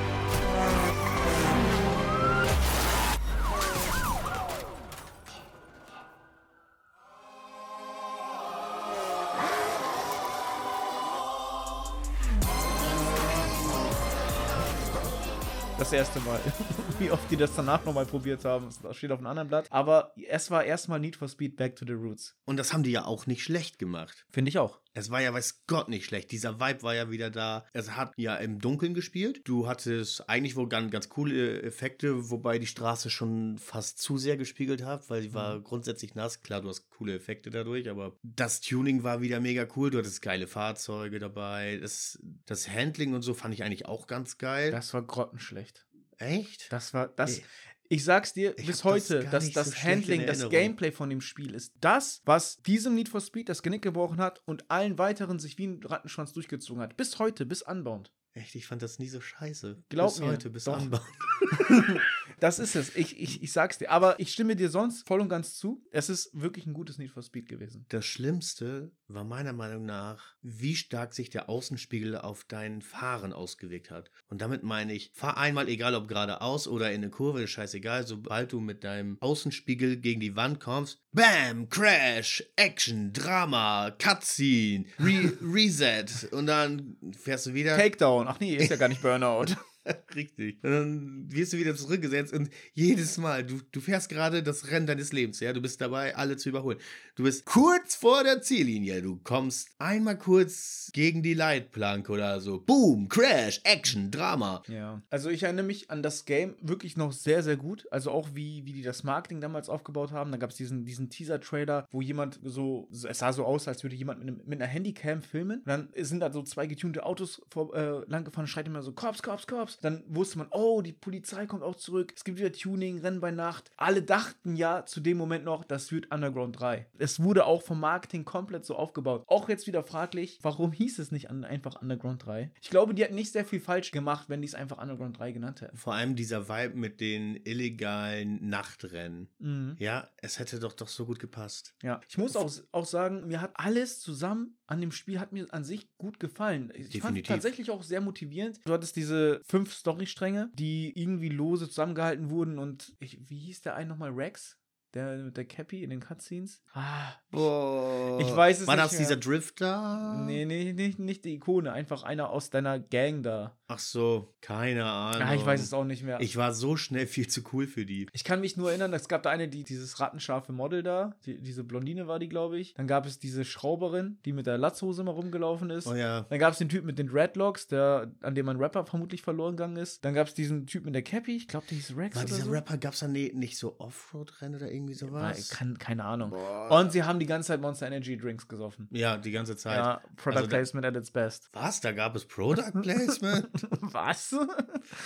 Das erste Mal. Wie oft die das danach nochmal probiert haben, das steht auf einem anderen Blatt. Aber es war erstmal Need for Speed Back to the Roots. Und das haben die ja auch nicht schlecht gemacht. Finde ich auch. Es war ja, weiß Gott, nicht schlecht. Dieser Vibe war ja wieder da. Es hat ja im Dunkeln gespielt. Du hattest eigentlich wohl ganz, ganz coole Effekte, wobei die Straße schon fast zu sehr gespiegelt hat, weil sie war grundsätzlich nass. Klar, du hast coole Effekte dadurch, aber das Tuning war wieder mega cool. Du hattest geile Fahrzeuge dabei. Das, das Handling und so fand ich eigentlich auch ganz geil. Das war grottenschlecht. Echt? Das war das. Ey. Ich sag's dir Ich bis das heute, gar dass das so Handling, das. Gameplay von dem Spiel ist das, was diesem Need for Speed das Genick gebrochen hat und allen weiteren sich wie ein Rattenschwanz durchgezogen hat. Bis heute, bis Unbound. Echt, ich fand das nie so scheiße. Glaub bis mir, heute, bis doch. Anbau. Das ist es. Ich, ich, ich sag's dir. Aber ich stimme dir sonst voll und ganz zu. Es ist wirklich ein gutes Need for Speed gewesen. Das Schlimmste war meiner Meinung nach, wie stark sich der Außenspiegel auf dein Fahren ausgewirkt hat. Und damit meine ich, fahr einmal, egal ob geradeaus oder in eine Kurve, scheißegal, sobald du mit deinem Außenspiegel gegen die Wand kommst, Bam, Crash, Action, Drama, Cutscene, Re Reset und dann fährst du wieder. Takedown. Ach nee, ist ja gar nicht Burnout. Richtig. Und dann wirst du wieder zurückgesetzt und jedes Mal, du, du fährst gerade das Rennen deines Lebens, ja, du bist dabei, alle zu überholen. Du bist kurz vor der Ziellinie, du kommst einmal kurz gegen die Leitplanke oder so. Boom, Crash, Action, Drama. Ja, also ich erinnere mich an das Game wirklich noch sehr, sehr gut. Also auch wie, wie die das Marketing damals aufgebaut haben. Da gab es diesen, diesen Teaser-Trailer, wo jemand so, es sah so aus, als würde jemand mit, einem, mit einer Handycam filmen. Und dann sind da so zwei getunte Autos vor, äh, lang gefahren, schreit immer so, Cops, Cops, Cops. Dann wusste man, oh, die Polizei kommt auch zurück. Es gibt wieder Tuning, Rennen bei Nacht. Alle dachten ja zu dem Moment noch, das wird Underground 3. Es wurde auch vom Marketing komplett so aufgebaut. Auch jetzt wieder fraglich, warum hieß es nicht einfach Underground 3? Ich glaube, die hätten nicht sehr viel falsch gemacht, wenn die es einfach Underground 3 genannt hätten. Vor allem dieser Vibe mit den illegalen Nachtrennen. Mhm. Ja, es hätte doch doch so gut gepasst. Ja, ich muss auch, auch sagen, mir hat alles zusammen an dem Spiel hat mir an sich gut gefallen. Ich fand Definitiv. tatsächlich auch sehr motivierend. Du hattest diese fünf Storystränge, die irgendwie lose zusammengehalten wurden und ich, wie hieß der eine nochmal? Rex? Der mit der Cappy in den Cutscenes? Ah, Boah. Ich weiß es War nicht das mehr. dieser Drifter? nee, nee, nicht, nicht die Ikone, einfach einer aus deiner Gang da. Ach so, keine Ahnung. Ja, ich weiß es auch nicht mehr. Ich war so schnell viel zu cool für die. Ich kann mich nur erinnern, es gab da eine, die dieses rattenscharfe Model da, die, diese Blondine war die, glaube ich. Dann gab es diese Schrauberin, die mit der Latzhose mal rumgelaufen ist. Oh ja. Dann gab es den Typ mit den Dreadlocks, der, an dem ein Rapper vermutlich verloren gegangen ist. Dann gab es diesen Typ mit der Cappy, ich glaube, der hieß Rex War oder dieser so. Rapper, gab es da nicht so Offroad-Rennen oder irgendwie War, sowas? kann, keine Ahnung. Boah. Und sie haben die ganze Zeit Monster Energy Drinks gesoffen. Ja, die ganze Zeit. Ja, Product Also da- Placement at its best. Was? Da gab es Product Placement? Was?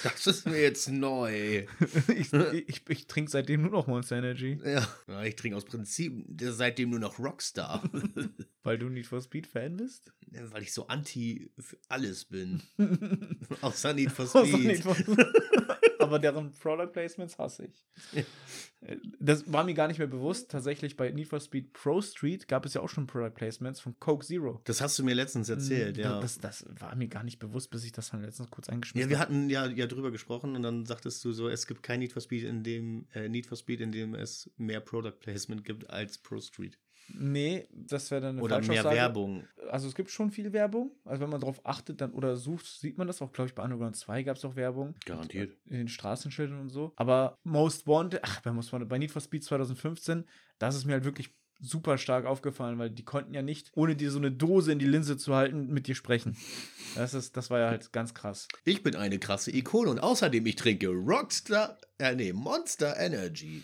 das ist mir jetzt neu. ich ich, ich trinke seitdem nur noch Monster Energy, Ja. ja ich trinke aus Prinzip seitdem nur noch Rockstar. weil du Need for Speed Fan bist. Weil ich so anti für alles bin. Außer Need for Außer Speed. Need for- Aber deren Product Placements hasse ich. Das war mir gar nicht mehr bewusst. Tatsächlich bei Need for Speed Pro Street gab es ja auch schon Product Placements von Coke Zero. Das hast du mir letztens erzählt, Mm, ja. Das, das war mir gar nicht bewusst, bis ich das dann letztens kurz eingeschmissen Ja, wir habe. hatten ja, ja drüber gesprochen und dann sagtest du so, es gibt kein Need for Speed, in dem äh, Need for Speed, in dem es mehr Product Placement gibt als Pro Street. Nee, das wäre dann eine Oder mehr. Werbung. Also es gibt schon viel Werbung. Also wenn man darauf achtet dann oder sucht, sieht man das auch, glaube ich, bei Underground 2 gab es auch Werbung. Garantiert. In den Straßenschildern und so. Aber Most Wanted, ach, bei Most Wanted, bei Need for Speed 2015, das ist mir halt wirklich super stark aufgefallen, weil die konnten ja nicht, ohne dir so eine Dose in die Linse zu halten, mit dir sprechen. Das, ist, das war ja halt ganz krass. Ich bin eine krasse Ikone und außerdem ich trinke Rockstar, äh, nee, Monster Energy.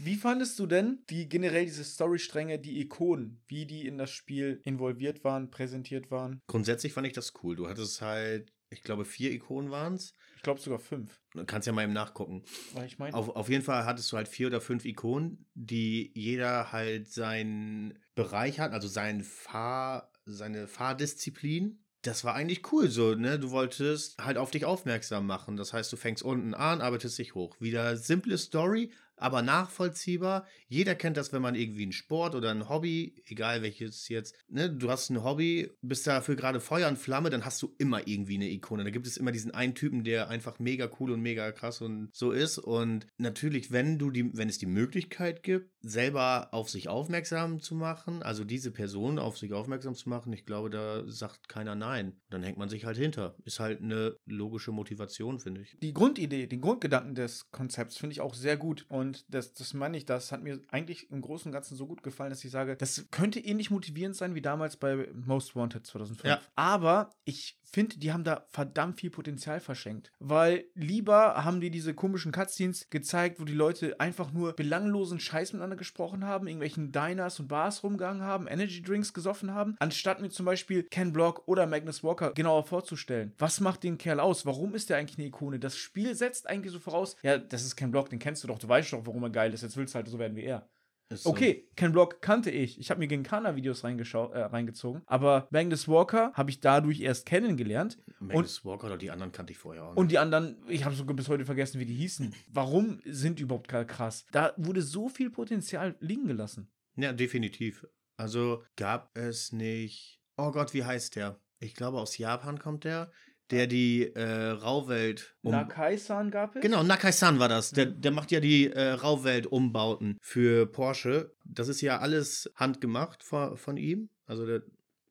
Wie fandest du denn die generell diese Storystränge, die Ikonen, wie die in das Spiel involviert waren, präsentiert waren? Grundsätzlich fand ich das cool. Du hattest halt, ich glaube, vier Ikonen waren es. Ich glaube sogar fünf. Du kannst ja mal eben nachgucken. Weil ich meine, Auf, auf jeden Fall hattest du halt vier oder fünf Ikonen, die jeder halt seinen Bereich hat, also seinen Fahr, seine Fahrdisziplin. Das war eigentlich cool so, ne? Du wolltest halt auf dich aufmerksam machen. Das heißt, du fängst unten an, arbeitest dich hoch. Wieder simple Story, aber nachvollziehbar. Jeder kennt das, wenn man irgendwie einen Sport oder ein Hobby, egal welches jetzt, ne? Du hast ein Hobby, bist dafür gerade Feuer und Flamme, dann hast du immer irgendwie eine Ikone. Da gibt es immer diesen einen Typen, der einfach mega cool und mega krass und so ist. Und natürlich, wenn du die, wenn es die Möglichkeit gibt, selber auf sich aufmerksam zu machen, also diese Person auf sich aufmerksam zu machen, ich glaube, da sagt keiner nein. Dann hängt man sich halt hinter. Ist halt eine logische Motivation, finde ich. die Grundidee, den Grundgedanken des Konzepts finde ich auch sehr gut. Und das, das meine ich, das hat mir eigentlich im Großen und Ganzen so gut gefallen, dass ich sage, das könnte ähnlich motivierend sein wie damals bei Most Wanted 2005. Ja. Aber ich finde, die haben da verdammt viel Potenzial verschenkt. Weil lieber haben die diese komischen Cutscenes gezeigt, wo die Leute einfach nur belanglosen Scheiß miteinander gesprochen haben, irgendwelchen Diners und Bars rumgegangen haben, Energy Drinks gesoffen haben, anstatt mir zum Beispiel Ken Block oder Magnus Walker genauer vorzustellen. Was macht den Kerl aus? Warum ist der eigentlich eine Ikone? Das Spiel setzt eigentlich so voraus, ja, das ist Ken Block, den kennst du doch, du weißt doch, warum er geil ist. Jetzt willst du halt so werden wie er. So. Okay, Ken Block kannte ich. Ich habe mir Gincana-Videos reingeschaut, äh, reingezogen. Aber Magnus Walker habe ich dadurch erst kennengelernt. Magnus Walker oder die anderen kannte ich vorher auch. Und die anderen, ich habe sogar bis heute vergessen, wie die hießen. Warum sind überhaupt gar krass? Da wurde so viel Potenzial liegen gelassen. Ja, definitiv. Also gab es nicht. Oh Gott, wie heißt der? Ich glaube, aus Japan kommt der, der die äh, Rauwelt. um- Nakai-san gab es? Genau, Nakai-san war das. Der, der macht ja die äh, Rauwelt-Umbauten für Porsche. Das ist ja alles handgemacht von, von ihm. Also der,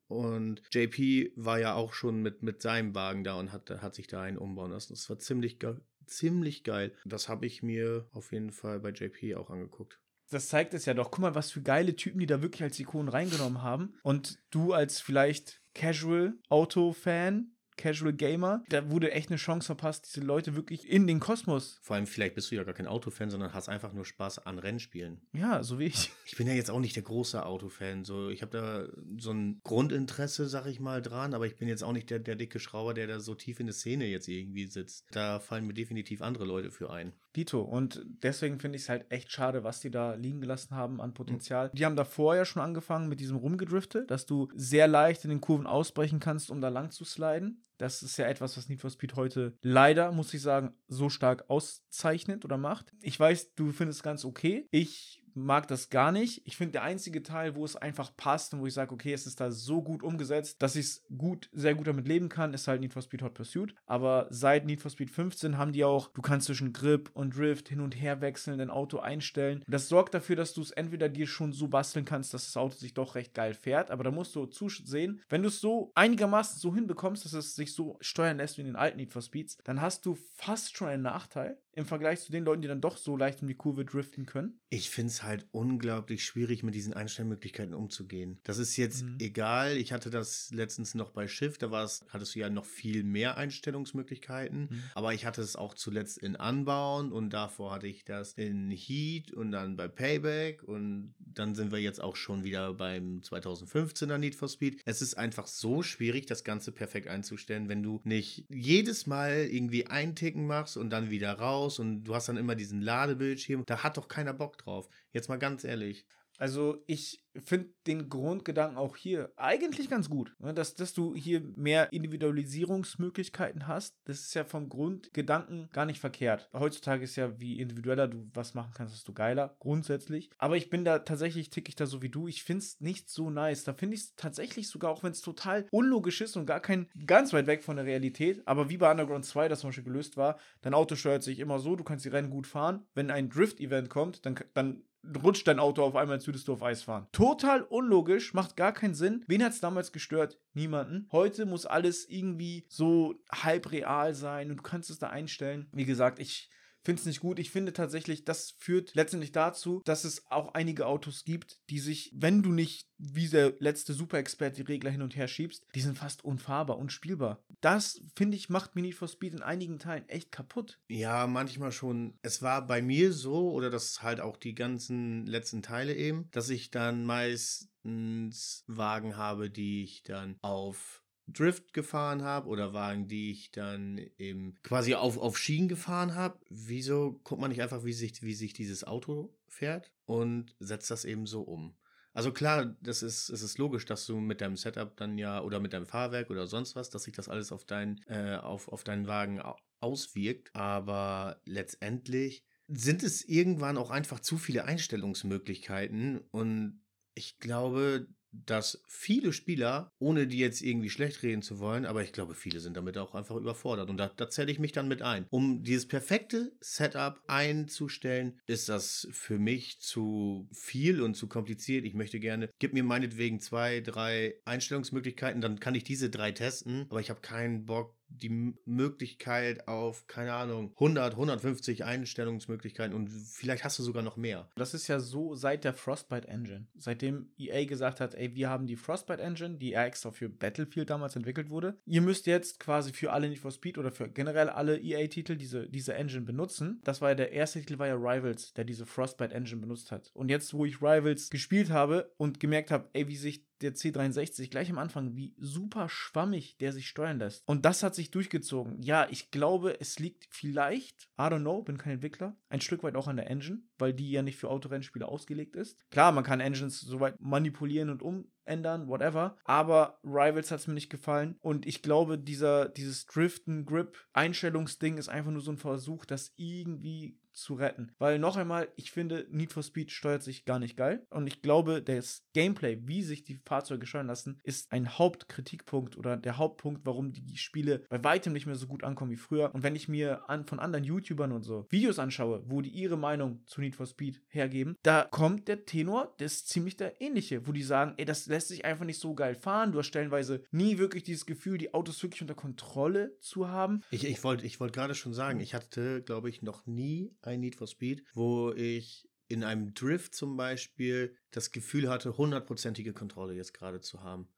und JP war ja auch schon mit, mit seinem Wagen da und hat, hat sich da einen umbauen lassen. Das war ziemlich, ge ziemlich geil. Das habe ich mir auf jeden Fall bei JP auch angeguckt. Das zeigt es ja doch. Guck mal, was für geile Typen die da wirklich als Ikonen reingenommen haben. Und du als vielleicht Casual-Auto-Fan Casual Gamer. Da wurde echt eine Chance verpasst, diese Leute wirklich in den Kosmos. Vor allem, vielleicht bist du ja gar kein Autofan, sondern hast einfach nur Spaß an Rennspielen. Ja, so wie ich. Ich bin ja jetzt auch nicht der große Autofan. So, ich habe da so ein Grundinteresse, sag ich mal, dran, aber ich bin jetzt auch nicht der, der dicke Schrauber, der da so tief in der Szene jetzt irgendwie sitzt. Da fallen mir definitiv andere Leute für ein. Dito. Und deswegen finde ich es halt echt schade, was die da liegen gelassen haben an Potenzial. Die haben davor ja schon angefangen mit diesem Rumgedrifte, dass du sehr leicht in den Kurven ausbrechen kannst, um da lang zu sliden. Das ist ja etwas, was Need for Speed heute leider, muss ich sagen, so stark auszeichnet oder macht. Ich weiß, du findest es ganz okay. Ich mag das gar nicht. Ich finde, der einzige Teil, wo es einfach passt und wo ich sage, okay, es ist da so gut umgesetzt, dass ich es gut, sehr gut damit leben kann, ist halt Need for Speed Hot Pursuit. Aber seit Need for Speed 15 haben die auch, du kannst zwischen Grip und Drift hin und her wechseln, dein Auto einstellen. Das sorgt dafür, dass du es entweder dir schon so basteln kannst, dass das Auto sich doch recht geil fährt. Aber da musst du zusehen, wenn du es so einigermaßen so hinbekommst, dass es sich so steuern lässt wie in den alten Need for Speeds, dann hast du fast schon einen Nachteil im Vergleich zu den Leuten, die dann doch so leicht um die Kurve driften können. Ich finde es halt unglaublich schwierig, mit diesen Einstellmöglichkeiten umzugehen. Das ist jetzt mhm. egal. Ich hatte das letztens noch bei Shift, da war's, hattest du ja noch viel mehr Einstellungsmöglichkeiten. Mhm. Aber ich hatte es auch zuletzt in Unbound und davor hatte ich das in Heat und dann bei Payback und dann sind wir jetzt auch schon wieder beim 2015er Need for Speed. Es ist einfach so schwierig, das Ganze perfekt einzustellen, wenn du nicht jedes Mal irgendwie einticken machst und dann wieder raus raus und du hast dann immer diesen Ladebildschirm. Da hat doch keiner Bock drauf. Jetzt mal ganz ehrlich. Also ich finde den Grundgedanken auch hier eigentlich ganz gut. Ne? Dass, dass du hier mehr Individualisierungsmöglichkeiten hast, das ist ja vom Grundgedanken gar nicht verkehrt. Heutzutage ist ja, wie individueller du was machen kannst, desto geiler, grundsätzlich. Aber ich bin da tatsächlich, tick ich da so wie du, ich finde es nicht so nice. Da finde ich es tatsächlich sogar, auch wenn es total unlogisch ist und gar kein, ganz weit weg von der Realität, aber wie bei Underground 2, das zum Beispiel gelöst war, dein Auto steuert sich immer so, du kannst die Rennen gut fahren. Wenn ein Drift-Event kommt, dann, dann rutscht dein Auto auf einmal, du auf Eis fahren. Total unlogisch, macht gar keinen Sinn. Wen hat es damals gestört? Niemanden. Heute muss alles irgendwie so halb real sein und du kannst es da einstellen. Wie gesagt, ich finde es nicht gut. Ich finde tatsächlich, das führt letztendlich dazu, dass es auch einige Autos gibt, die sich, wenn du nicht wie der letzte Super-Expert die Regler hin und her schiebst, die sind fast unfahrbar, unspielbar. Das, finde ich, macht mir Need for Speed in einigen Teilen echt kaputt. Ja, manchmal schon. Es war bei mir so, oder das halt auch die ganzen letzten Teile eben, dass ich dann meistens Wagen habe, die ich dann auf Drift gefahren habe oder Wagen, die ich dann eben quasi auf, auf Schienen gefahren habe. Wieso guckt man nicht einfach, wie sich, wie sich dieses Auto fährt und setzt das eben so um? Also klar, das ist, es ist logisch, dass du mit deinem Setup dann ja oder mit deinem Fahrwerk oder sonst was, dass sich das alles auf, dein, äh, auf, auf deinen Wagen auswirkt. Aber letztendlich sind es irgendwann auch einfach zu viele Einstellungsmöglichkeiten und ich glaube, dass viele Spieler, ohne die jetzt irgendwie schlecht reden zu wollen, aber ich glaube, viele sind damit auch einfach überfordert. Und da, da zähle ich mich dann mit ein. Um dieses perfekte Setup einzustellen, ist das für mich zu viel und zu kompliziert. Ich möchte gerne, gib mir meinetwegen zwei, drei Einstellungsmöglichkeiten, dann kann ich diese drei testen, aber ich habe keinen Bock, die Möglichkeit auf, keine Ahnung, 100, 150 Einstellungsmöglichkeiten und vielleicht hast du sogar noch mehr. Das ist ja so seit der Frostbite Engine. Seitdem EA gesagt hat, ey, wir haben die Frostbite Engine, die extra für Battlefield damals entwickelt wurde. Ihr müsst jetzt quasi für alle Need for Speed oder für generell alle EA-Titel diese, diese Engine benutzen. Das war ja der erste Titel, war ja Rivals, der diese Frostbite Engine benutzt hat. Und jetzt, wo ich Rivals gespielt habe und gemerkt habe, ey, wie sich der C63 gleich am Anfang, wie super schwammig der sich steuern lässt. Und das hat sich durchgezogen. Ja, ich glaube, es liegt vielleicht, I don't know, bin kein Entwickler, ein Stück weit auch an der Engine, weil die ja nicht für Autorennspiele ausgelegt ist. Klar, man kann Engines soweit manipulieren und umändern, whatever. Aber Rivals hat es mir nicht gefallen. Und ich glaube, dieser, dieses Driften, Grip, Einstellungsding ist einfach nur so ein Versuch, das irgendwie zu retten. Weil noch einmal, ich finde, Need for Speed steuert sich gar nicht geil. Und ich glaube, das Gameplay, wie sich die Fahrzeuge steuern lassen, ist ein Hauptkritikpunkt oder der Hauptpunkt, warum die Spiele bei weitem nicht mehr so gut ankommen wie früher. Und wenn ich mir an, von anderen YouTubern und so Videos anschaue, wo die ihre Meinung zu Need for Speed hergeben, da kommt der Tenor, das ist ziemlich der ähnliche, wo die sagen, ey, das lässt sich einfach nicht so geil fahren. Du hast stellenweise nie wirklich dieses Gefühl, die Autos wirklich unter Kontrolle zu haben. Ich, ich wollte ich wollt gerade schon sagen, ich hatte, glaube ich, noch nie ein Need for Speed, wo ich in einem Drift zum Beispiel das Gefühl hatte, hundertprozentige Kontrolle jetzt gerade zu haben.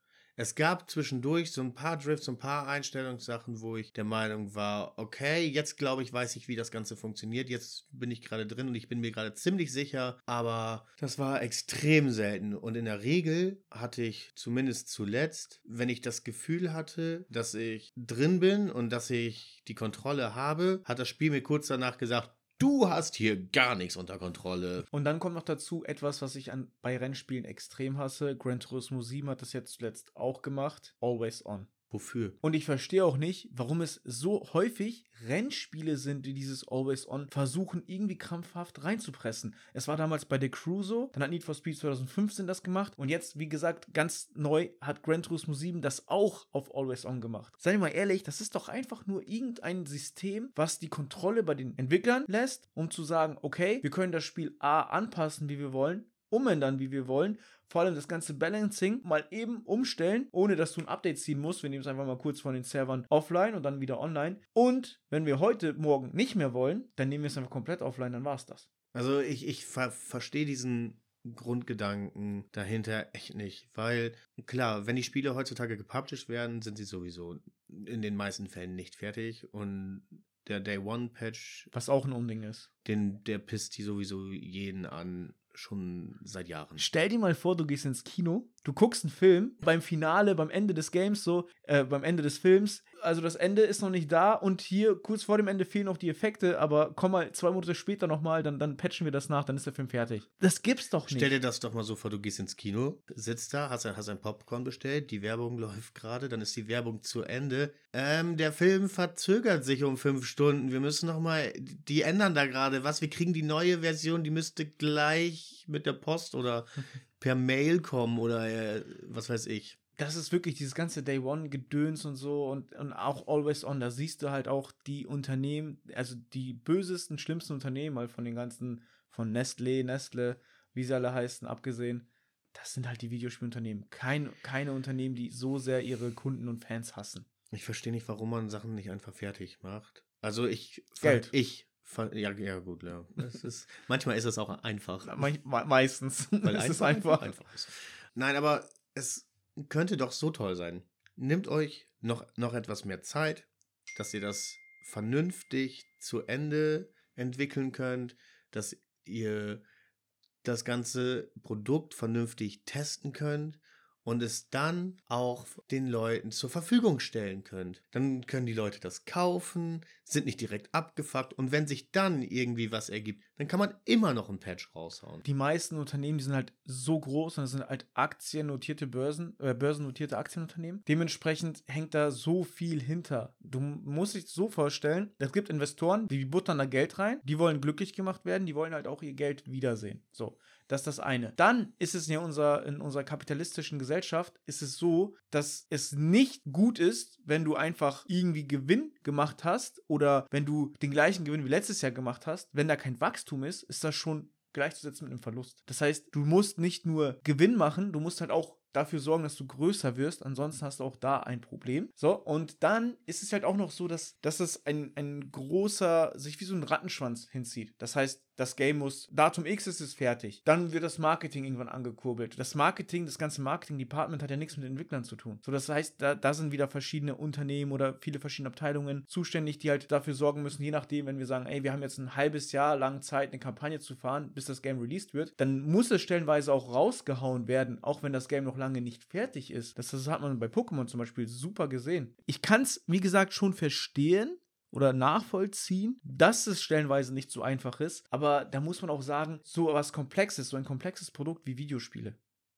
Es gab zwischendurch so ein paar Drifts, so ein paar Einstellungssachen, wo ich der Meinung war, okay, jetzt glaube ich, weiß ich, wie das Ganze funktioniert. Jetzt bin ich gerade drin und ich bin mir gerade ziemlich sicher, aber das war extrem selten. Und in der Regel hatte ich zumindest zuletzt, wenn ich das Gefühl hatte, dass ich drin bin und dass ich die Kontrolle habe, hat das Spiel mir kurz danach gesagt, Du hast hier gar nichts unter Kontrolle. Und dann kommt noch dazu etwas, was ich an, bei Rennspielen extrem hasse. Gran Turismo 7 hat das jetzt zuletzt auch gemacht. Always on. Wofür? Und ich verstehe auch nicht, warum es so häufig Rennspiele sind, die dieses Always On versuchen, irgendwie krampfhaft reinzupressen. Es war damals bei The Cruiso, dann hat Need for Speed 2015 das gemacht und jetzt, wie gesagt, ganz neu hat Gran Turismo 7 das auch auf Always On gemacht. Seien wir mal ehrlich, das ist doch einfach nur irgendein System, was die Kontrolle bei den Entwicklern lässt, um zu sagen, okay, wir können das Spiel A anpassen, wie wir wollen, umändern, wie wir wollen vor allem das ganze Balancing mal eben umstellen, ohne dass du ein Update ziehen musst. Wir nehmen es einfach mal kurz von den Servern offline und dann wieder online. Und wenn wir heute, morgen nicht mehr wollen, dann nehmen wir es einfach komplett offline, dann war es das. Also ich, ich ver verstehe diesen Grundgedanken dahinter echt nicht, weil klar, wenn die Spiele heutzutage gepublished werden, sind sie sowieso in den meisten Fällen nicht fertig und der Day One Patch, was auch ein Unding ist, den der pisst die sowieso jeden an schon seit Jahren. Stell dir mal vor, du gehst ins Kino, du guckst einen Film, beim Finale, beim Ende des Games so, äh, beim Ende des Films, also das Ende ist noch nicht da und hier kurz vor dem Ende fehlen noch die Effekte, aber komm mal zwei Monate später nochmal, dann, dann patchen wir das nach, dann ist der Film fertig. Das gibt's doch nicht. Stell dir das doch mal so vor, du gehst ins Kino, sitzt da, hast ein, hast ein Popcorn bestellt, die Werbung läuft gerade, dann ist die Werbung zu Ende. Ähm, der Film verzögert sich um fünf Stunden. Wir müssen nochmal, die ändern da gerade was. Wir kriegen die neue Version, die müsste gleich mit der Post oder per Mail kommen oder äh, was weiß ich. Das ist wirklich dieses ganze Day One Gedöns und so und, und auch Always On. Da siehst du halt auch die Unternehmen, also die bösesten, schlimmsten Unternehmen halt von den ganzen, von Nestlé, Nestle, wie sie alle heißen, abgesehen. Das sind halt die Videospielunternehmen. Kein, keine Unternehmen, die so sehr ihre Kunden und Fans hassen. Ich verstehe nicht, warum man Sachen nicht einfach fertig macht. Also ich, Geld. ich ja, ja, gut, ja. Ist, manchmal ist es auch einfach. Me meistens. Weil es ist einfach. einfach ist. Nein, aber es könnte doch so toll sein. Nehmt euch noch, noch etwas mehr Zeit, dass ihr das vernünftig zu Ende entwickeln könnt, dass ihr das ganze Produkt vernünftig testen könnt und es dann auch den Leuten zur Verfügung stellen könnt. Dann können die Leute das kaufen, sind nicht direkt abgefuckt und wenn sich dann irgendwie was ergibt, dann kann man immer noch ein Patch raushauen. Die meisten Unternehmen, die sind halt so groß und das sind halt aktiennotierte Börsen, äh, börsennotierte Aktienunternehmen. Dementsprechend hängt da so viel hinter. Du musst dich so vorstellen, es gibt Investoren, die buttern da Geld rein, die wollen glücklich gemacht werden, die wollen halt auch ihr Geld wiedersehen. So. Das ist das eine. Dann ist es ja unser, in unserer kapitalistischen Gesellschaft ist es so, dass es nicht gut ist, wenn du einfach irgendwie Gewinn gemacht hast oder wenn du den gleichen Gewinn wie letztes Jahr gemacht hast. Wenn da kein Wachstum ist, ist das schon gleichzusetzen mit einem Verlust. Das heißt, du musst nicht nur Gewinn machen, du musst halt auch dafür sorgen, dass du größer wirst. Ansonsten hast du auch da ein Problem. So, und dann ist es halt auch noch so, dass, dass es ein, ein großer, sich wie so ein Rattenschwanz hinzieht. Das heißt, das Game muss, Datum X ist es fertig. Dann wird das Marketing irgendwann angekurbelt. Das Marketing, das ganze Marketing-Department hat ja nichts mit Entwicklern zu tun. So, das heißt, da, da sind wieder verschiedene Unternehmen oder viele verschiedene Abteilungen zuständig, die halt dafür sorgen müssen, je nachdem, wenn wir sagen, ey, wir haben jetzt ein halbes Jahr lang Zeit, eine Kampagne zu fahren, bis das Game released wird, dann muss es stellenweise auch rausgehauen werden, auch wenn das Game noch lange nicht fertig ist. Das, das hat man bei Pokémon zum Beispiel super gesehen. Ich kann es, wie gesagt, schon verstehen, oder nachvollziehen, dass es stellenweise nicht so einfach ist. Aber da muss man auch sagen, so was Komplexes, so ein komplexes Produkt wie Videospiele,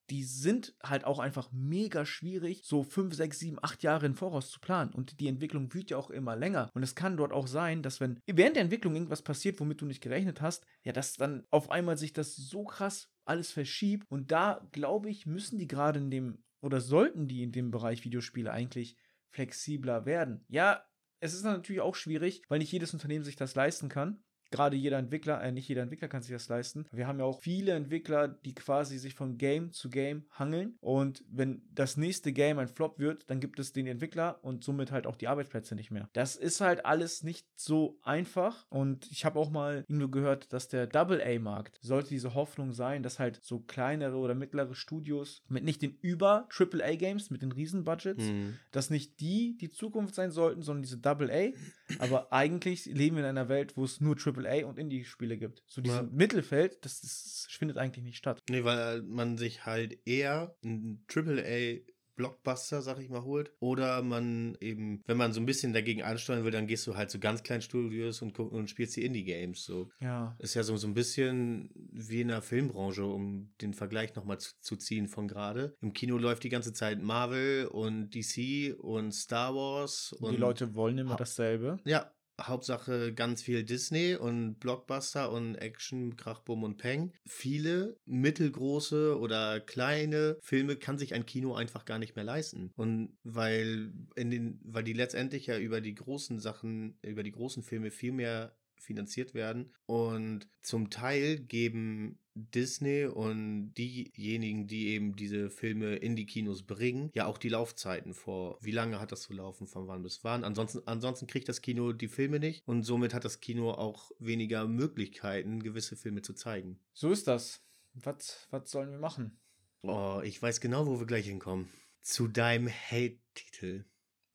die sind halt auch einfach mega schwierig, so 5, 6, 7, 8 Jahre im Voraus zu planen. Und die Entwicklung wird ja auch immer länger. Und es kann dort auch sein, dass wenn während der Entwicklung irgendwas passiert, womit du nicht gerechnet hast, ja, dass dann auf einmal sich das so krass alles verschiebt. Und da, glaube ich, müssen die gerade in dem, oder sollten die in dem Bereich Videospiele eigentlich flexibler werden. Ja, es ist natürlich auch schwierig, weil nicht jedes Unternehmen sich das leisten kann. Gerade jeder Entwickler, äh, nicht jeder Entwickler kann sich das leisten. Wir haben ja auch viele Entwickler, die quasi sich von Game zu Game hangeln. Und wenn das nächste Game ein Flop wird, dann gibt es den Entwickler und somit halt auch die Arbeitsplätze nicht mehr. Das ist halt alles nicht so einfach. Und ich habe auch mal irgendwo gehört, dass der Double-A-Markt sollte diese Hoffnung sein, dass halt so kleinere oder mittlere Studios mit nicht den über Triple-A-Games, mit den Riesenbudgets, Mhm. dass nicht die die Zukunft sein sollten, sondern diese Double-A. Aber eigentlich leben wir in einer Welt, wo es nur Triple-A und Indie-Spiele gibt. So dieses Ja. Mittelfeld, das, das findet eigentlich nicht statt. Nee, weil man sich halt eher ein AAA Blockbuster, sag ich mal, holt. Oder man eben, wenn man so ein bisschen dagegen ansteuern will, dann gehst du halt zu ganz kleinen Studios und, und spielst die Indie-Games. So. Ja. Ist ja so, so ein bisschen wie in der Filmbranche, um den Vergleich nochmal zu, zu ziehen von gerade. Im Kino läuft die ganze Zeit Marvel und DC und Star Wars. Und die Leute wollen immer dasselbe. Ja, Hauptsache ganz viel Disney und Blockbuster und Action, Krach, Bumm und Peng. Viele mittelgroße oder kleine Filme kann sich ein Kino einfach gar nicht mehr leisten. Und weil in den, weil die letztendlich ja über die großen Sachen, über die großen Filme viel mehr finanziert werden. Und zum Teil geben Disney und diejenigen, die eben diese Filme in die Kinos bringen, ja auch die Laufzeiten vor. Wie lange hat das zu laufen, von wann bis wann? Ansonsten, ansonsten kriegt das Kino die Filme nicht und somit hat das Kino auch weniger Möglichkeiten, gewisse Filme zu zeigen. So ist das. Was, was sollen wir machen? Oh, ich weiß genau, wo wir gleich hinkommen. Zu deinem Hate-Titel.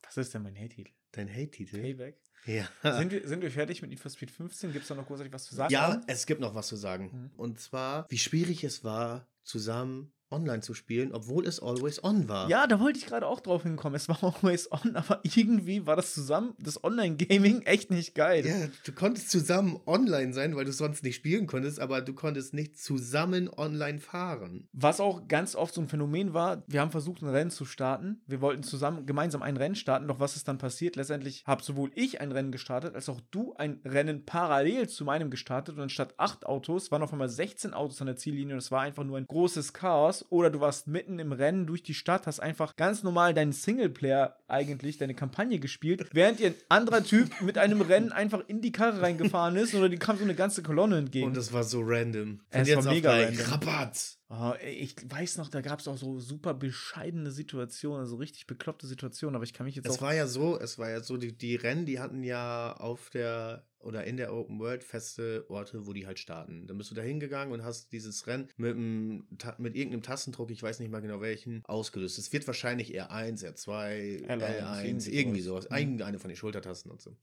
Was ist denn mein Hate-Titel? Dein Hate-Titel? Payback? Ja. Sind wir, sind wir fertig mit Need for Speed 15? Gibt es da noch großartig was zu sagen? Ja, es gibt noch was zu sagen. Mhm. Und zwar, wie schwierig es war, zusammen online zu spielen, obwohl es always on war. Ja, da wollte ich gerade auch drauf hinkommen. Es war always on, aber irgendwie war das zusammen, das Online-Gaming, echt nicht geil. Ja, du konntest zusammen online sein, weil du sonst nicht spielen konntest, aber du konntest nicht zusammen online fahren. Was auch ganz oft so ein Phänomen war, wir haben versucht, ein Rennen zu starten. Wir wollten zusammen gemeinsam ein Rennen starten, doch was ist dann passiert? Letztendlich habe sowohl ich ein Rennen gestartet, als auch du ein Rennen parallel zu meinem gestartet und anstatt acht Autos waren auf einmal 16 Autos an der Ziellinie und es war einfach nur ein großes Chaos. Oder du warst mitten im Rennen durch die Stadt, hast einfach ganz normal deinen Singleplayer eigentlich, deine Kampagne gespielt, während dir ein anderer Typ mit einem Rennen einfach in die Karre reingefahren ist oder die kam so eine ganze Kolonne entgegen. Und es war so random. Es war mega random. Rabatt. Oh, ey, ich weiß noch, da gab es auch so super bescheidene Situationen, also richtig bekloppte Situationen, aber ich kann mich jetzt Es auch. war ja so, es war ja so, die, die Rennen, die hatten ja auf der oder in der Open World feste Orte, wo die halt starten. Dann bist du da hingegangen und hast dieses Rennen mit, einem, mit irgendeinem Tastendruck, ich weiß nicht mal genau welchen, ausgelöst. Es wird wahrscheinlich R1, R2, L1, L1, irgendwie sowas. Irgendeine von den Schultertasten und so.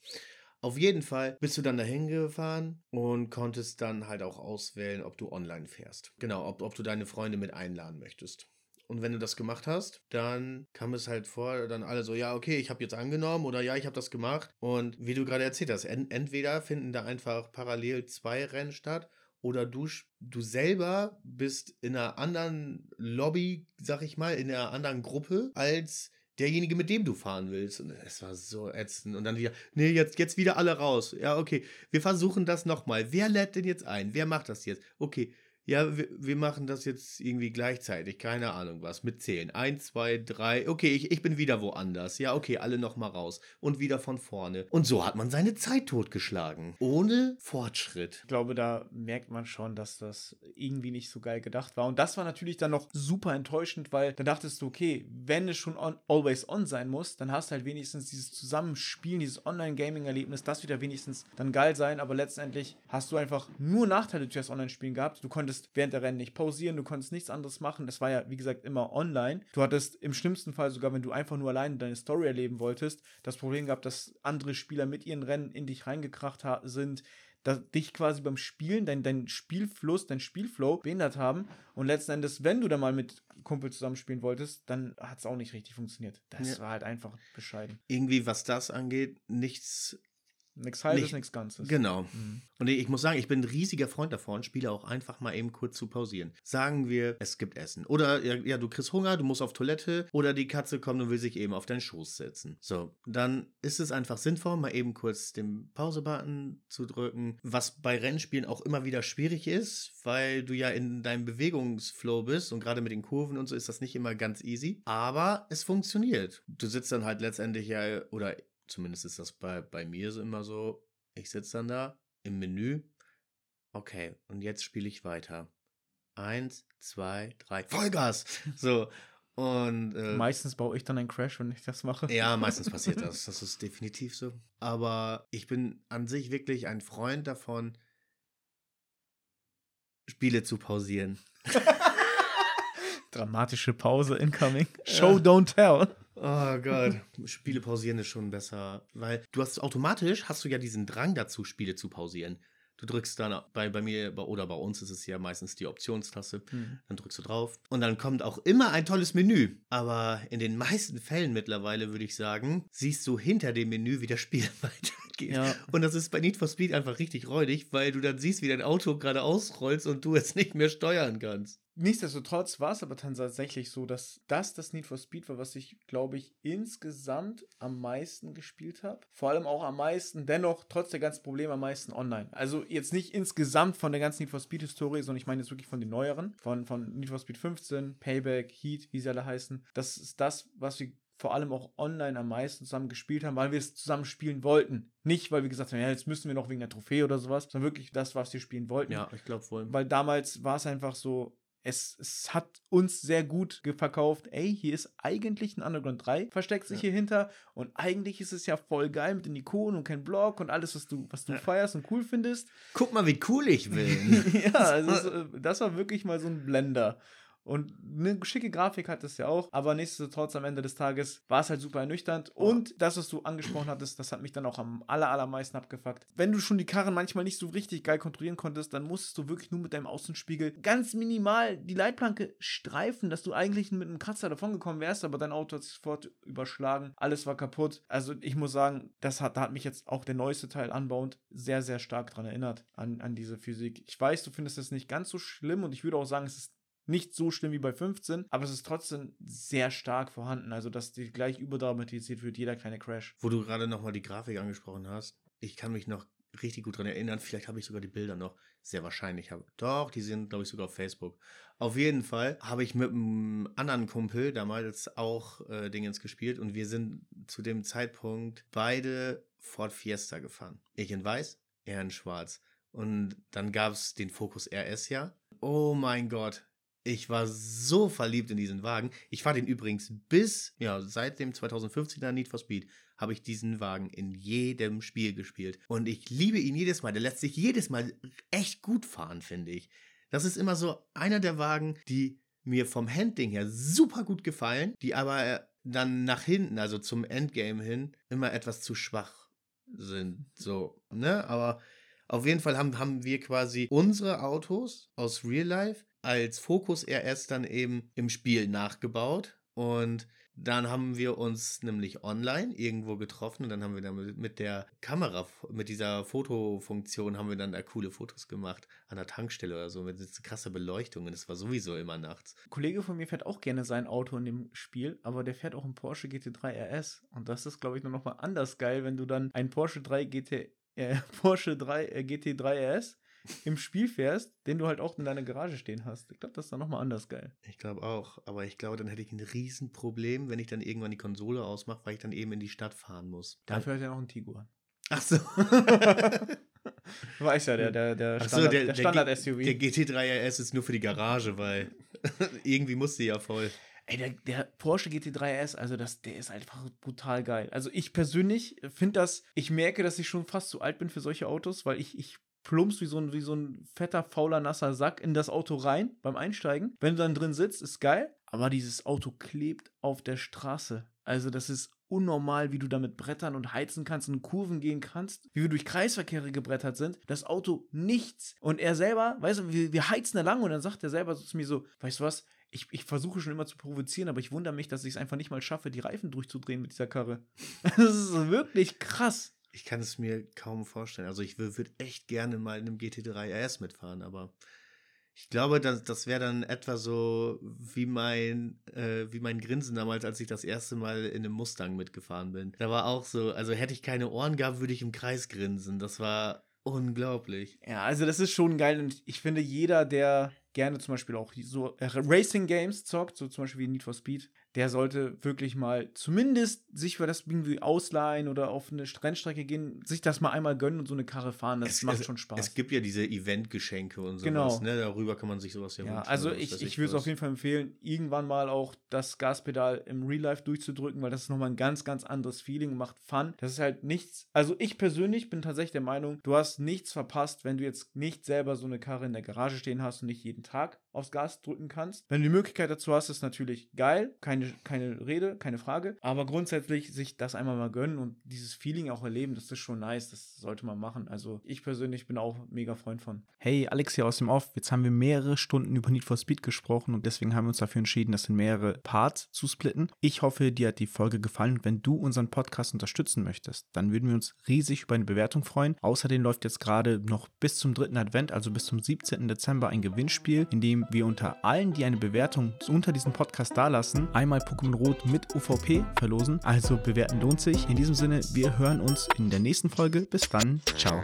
Auf jeden Fall bist du dann dahin gefahren und konntest dann halt auch auswählen, ob du online fährst. Genau, ob, ob du deine Freunde mit einladen möchtest. Und wenn du das gemacht hast, dann kam es halt vor, dann alle so, ja, okay, ich habe jetzt angenommen oder ja, ich habe das gemacht. Und wie du gerade erzählt hast, en entweder finden da einfach parallel zwei Rennen statt oder du, du selber bist in einer anderen Lobby, sag ich mal, in einer anderen Gruppe als derjenige, mit dem du fahren willst. Und es war so ätzend. Und dann wieder, nee, jetzt, jetzt wieder alle raus. Ja, okay, wir versuchen das nochmal. Wer lädt denn jetzt ein? Wer macht das jetzt? Okay, ja, wir, wir machen das jetzt irgendwie gleichzeitig. Keine Ahnung was. Mit zählen. Eins, zwei, drei. Okay, ich, ich bin wieder woanders. Ja, okay, alle nochmal raus. Und wieder von vorne. Und so hat man seine Zeit totgeschlagen. Ohne Fortschritt. Ich glaube, da merkt man schon, dass das irgendwie nicht so geil gedacht war. Und das war natürlich dann noch super enttäuschend, weil dann dachtest du, okay, wenn es schon on, always on sein muss, dann hast du halt wenigstens dieses Zusammenspielen, dieses Online-Gaming-Erlebnis, das wird ja wenigstens dann geil sein. Aber letztendlich hast du einfach nur Nachteile durch das Online-Spielen gehabt. Du konntest während der Rennen nicht pausieren, du konntest nichts anderes machen. Das war ja, wie gesagt, immer online. Du hattest im schlimmsten Fall sogar, wenn du einfach nur alleine deine Story erleben wolltest, das Problem gehabt, dass andere Spieler mit ihren Rennen in dich reingekracht sind, dass dich quasi beim Spielen, dein, dein Spielfluss, dein Spielflow behindert haben. Und letzten Endes, wenn du dann mal mit Kumpel zusammenspielen wolltest, dann hat es auch nicht richtig funktioniert. Das Ja. war halt einfach bescheiden. Irgendwie, was das angeht, nichts. Nix halbes, Nicht- nichts Ganzes. Genau. Mhm. Und ich muss sagen, ich bin ein riesiger Freund davon, Spiele auch einfach mal eben kurz zu pausieren. Sagen wir, es gibt Essen. Oder ja, ja, du kriegst Hunger, du musst auf Toilette oder die Katze kommt und will sich eben auf deinen Schoß setzen. So, dann ist es einfach sinnvoll, mal eben kurz den Pause-Button zu drücken, was bei Rennspielen auch immer wieder schwierig ist, weil du ja in deinem Bewegungsflow bist und gerade mit den Kurven und so ist das nicht immer ganz easy. Aber es funktioniert. Du sitzt dann halt letztendlich ja, oder zumindest ist das bei, bei mir so immer so, ich sitze dann da, im Menü. Okay, und jetzt spiele ich weiter. Eins, zwei, drei, Vollgas! So. Und äh, Meistens baue ich dann einen Crash, wenn ich das mache. ja, meistens passiert das. Das ist definitiv so. Aber ich bin an sich wirklich ein Freund davon, Spiele zu pausieren. Dramatische Pause incoming. Show, don't tell. Oh Gott. Spiele pausieren ist schon besser, weil du hast automatisch hast du ja diesen Drang dazu, Spiele zu pausieren. Du drückst dann bei, bei mir bei, oder bei uns ist es ja meistens die Optionstaste. Hm. Dann drückst du drauf und dann kommt auch immer ein tolles Menü. Aber in den meisten Fällen mittlerweile würde ich sagen, siehst du hinter dem Menü, wie das Spiel weitergeht. Ja. Und das ist bei Need for Speed einfach richtig räudig, weil du dann siehst, wie dein Auto gerade ausrollst und du es nicht mehr steuern kannst. Nichtsdestotrotz war es aber dann tatsächlich so, dass das das Need for Speed war, was ich, glaube ich, insgesamt am meisten gespielt habe. Vor allem auch am meisten, dennoch trotz der ganzen Probleme am meisten online. Also jetzt nicht insgesamt von der ganzen Need for Speed-Historie, sondern ich meine jetzt wirklich von den neueren. Von, von Need for Speed 15, Payback, Heat, wie sie alle heißen. Das ist das, was wir vor allem auch online am meisten zusammen gespielt haben, weil wir es zusammen spielen wollten. Nicht, weil wir gesagt haben, ja, jetzt müssen wir noch wegen der Trophäe oder sowas, sondern wirklich das, was wir spielen wollten. ich glaube wohl. Weil damals war es einfach so, es, es hat uns sehr gut verkauft. Ey, hier ist eigentlich ein Underground 3, versteckt sich Ja. hier hinter. Und eigentlich ist es ja voll geil mit den Ikonen und kein Block und alles, was du, was du Ja. feierst und cool findest. Guck mal, wie cool ich bin. ja, also das war wirklich mal so ein Blender. Und eine schicke Grafik hat es ja auch, aber nichtsdestotrotz am Ende des Tages war es halt super ernüchternd. Und das, was du angesprochen hattest, das hat mich dann auch am aller, allermeisten abgefuckt. Wenn du schon die Karren manchmal nicht so richtig geil kontrollieren konntest, dann musstest du wirklich nur mit deinem Außenspiegel ganz minimal die Leitplanke streifen, dass du eigentlich mit einem Kratzer davongekommen wärst, aber dein Auto hat sich sofort überschlagen. Alles war kaputt. Also ich muss sagen, das hat, da hat mich jetzt auch der neueste Teil anbauend sehr, sehr stark dran erinnert, an, an diese Physik. Ich weiß, du findest es nicht ganz so schlimm und ich würde auch sagen, es ist nicht so schlimm wie bei 15, aber es ist trotzdem sehr stark vorhanden. Also, dass die gleich überdramatisiert wird, jeder kleine Crash. Wo du gerade nochmal die Grafik angesprochen hast, ich kann mich noch richtig gut dran erinnern. Vielleicht habe ich sogar die Bilder noch. Sehr wahrscheinlich. Habe. Doch, die sind, glaube ich, sogar auf Facebook. Auf jeden Fall habe ich mit einem anderen Kumpel damals auch äh, Dingens gespielt und wir sind zu dem Zeitpunkt beide Ford Fiesta gefahren. Ich in weiß, er in schwarz. Und dann gab es den Focus RS ja. Oh mein Gott. Ich war so verliebt in diesen Wagen. Ich fahre den übrigens bis, ja, seit dem 2015er Need for Speed habe ich diesen Wagen in jedem Spiel gespielt. Und ich liebe ihn jedes Mal. Der lässt sich jedes Mal echt gut fahren, finde ich. Das ist immer so einer der Wagen, die mir vom Handling her super gut gefallen, die aber äh, dann nach hinten, also zum Endgame hin, immer etwas zu schwach sind. So, ne? Aber auf jeden Fall haben, haben wir quasi unsere Autos aus Real Life als Focus RS dann eben im Spiel nachgebaut. Und dann haben wir uns nämlich online irgendwo getroffen und dann haben wir dann mit- der Kamera, mit dieser Fotofunktion haben wir dann da coole Fotos gemacht an der Tankstelle oder so mit so krasser Beleuchtung und es war sowieso immer nachts. Ein Kollege von mir fährt auch gerne sein Auto in dem Spiel, aber der fährt auch einen Porsche GT3 RS. Und das ist, glaube ich, nur noch mal anders geil, wenn du dann einen Porsche 3 GT, äh, Porsche 3, äh, GT3 RS im Spiel fährst, den du halt auch in deiner Garage stehen hast. Ich glaube, das ist dann noch mal anders geil. Ich glaube auch, aber ich glaube, dann hätte ich ein Riesenproblem, wenn ich dann irgendwann die Konsole ausmache, weil ich dann eben in die Stadt fahren muss. Dafür hat er noch einen Tiguan. Ach so. Weißt ja, der, der, der Ach so, Standard- der, der Standard-SUV. Der GT3 RS ist nur für die Garage, weil irgendwie musste ja voll. Ey, der, der Porsche GT3 RS, also das, der ist einfach brutal geil. Also ich persönlich finde das, ich merke, dass ich schon fast zu alt bin für solche Autos, weil ich, ich plumpst wie so, ein, wie so ein fetter, fauler, nasser Sack in das Auto rein beim Einsteigen. Wenn du dann drin sitzt, ist geil, aber dieses Auto klebt auf der Straße. Also das ist unnormal, wie du damit brettern und heizen kannst und Kurven gehen kannst, wie wir durch Kreisverkehre gebrettert sind. Das Auto nichts. Und er selber, weißt du, wir, wir heizen da lang und dann sagt er selber so zu mir so, weißt du was, ich, ich versuche schon immer zu provozieren, aber ich wundere mich, dass ich es einfach nicht mal schaffe, die Reifen durchzudrehen mit dieser Karre. Das ist wirklich krass. Ich kann es mir kaum vorstellen. Also ich würde echt gerne mal in einem GT3 RS mitfahren, aber ich glaube, das, das wäre dann etwa so wie mein, äh, wie mein Grinsen damals, als ich das erste Mal in einem Mustang mitgefahren bin. Da war auch so, also hätte ich keine Ohren gehabt, würde ich im Kreis grinsen. Das war unglaublich. Ja, also das ist schon geil und ich finde, jeder, der gerne zum Beispiel auch so äh, Racing Games zockt, so zum Beispiel wie Need for Speed, der sollte wirklich mal zumindest sich für das irgendwie ausleihen oder auf eine Rennstrecke gehen, sich das mal einmal gönnen und so eine Karre fahren. Das Es- macht es, schon Spaß. Es gibt ja diese Eventgeschenke und sowas, Genau. ne? Darüber kann man sich sowas ja ja, wünschen also ich, ich würde es auf jeden Fall empfehlen, irgendwann mal auch das Gaspedal im Real Life durchzudrücken, weil das ist nochmal ein ganz, ganz anderes Feeling und macht Fun. Das ist halt nichts, also ich persönlich bin tatsächlich der Meinung, du hast nichts verpasst, wenn du jetzt nicht selber so eine Karre in der Garage stehen hast und nicht jeden Tag aufs Gas drücken kannst. Wenn du die Möglichkeit dazu hast, ist natürlich geil, keine, keine Rede, keine Frage, aber grundsätzlich sich das einmal mal gönnen und dieses Feeling auch erleben, das ist schon nice, das sollte man machen. Also ich persönlich bin auch mega Freund von. Hey, Alex hier aus dem Off. Jetzt haben wir mehrere Stunden über Need for Speed gesprochen und deswegen haben wir uns dafür entschieden, das in mehrere Parts zu splitten. Ich hoffe, dir hat die Folge gefallen wenn du unseren Podcast unterstützen möchtest, dann würden wir uns riesig über eine Bewertung freuen. Außerdem läuft jetzt gerade noch bis zum dritten Advent, also bis zum 17. Dezember, ein Gewinnspiel, in dem wir unter allen, die eine Bewertung unter diesem Podcast dalassen, einmal Pokémon Rot mit UVP verlosen. Also bewerten lohnt sich. In diesem Sinne, wir hören uns in der nächsten Folge. Bis dann. Ciao.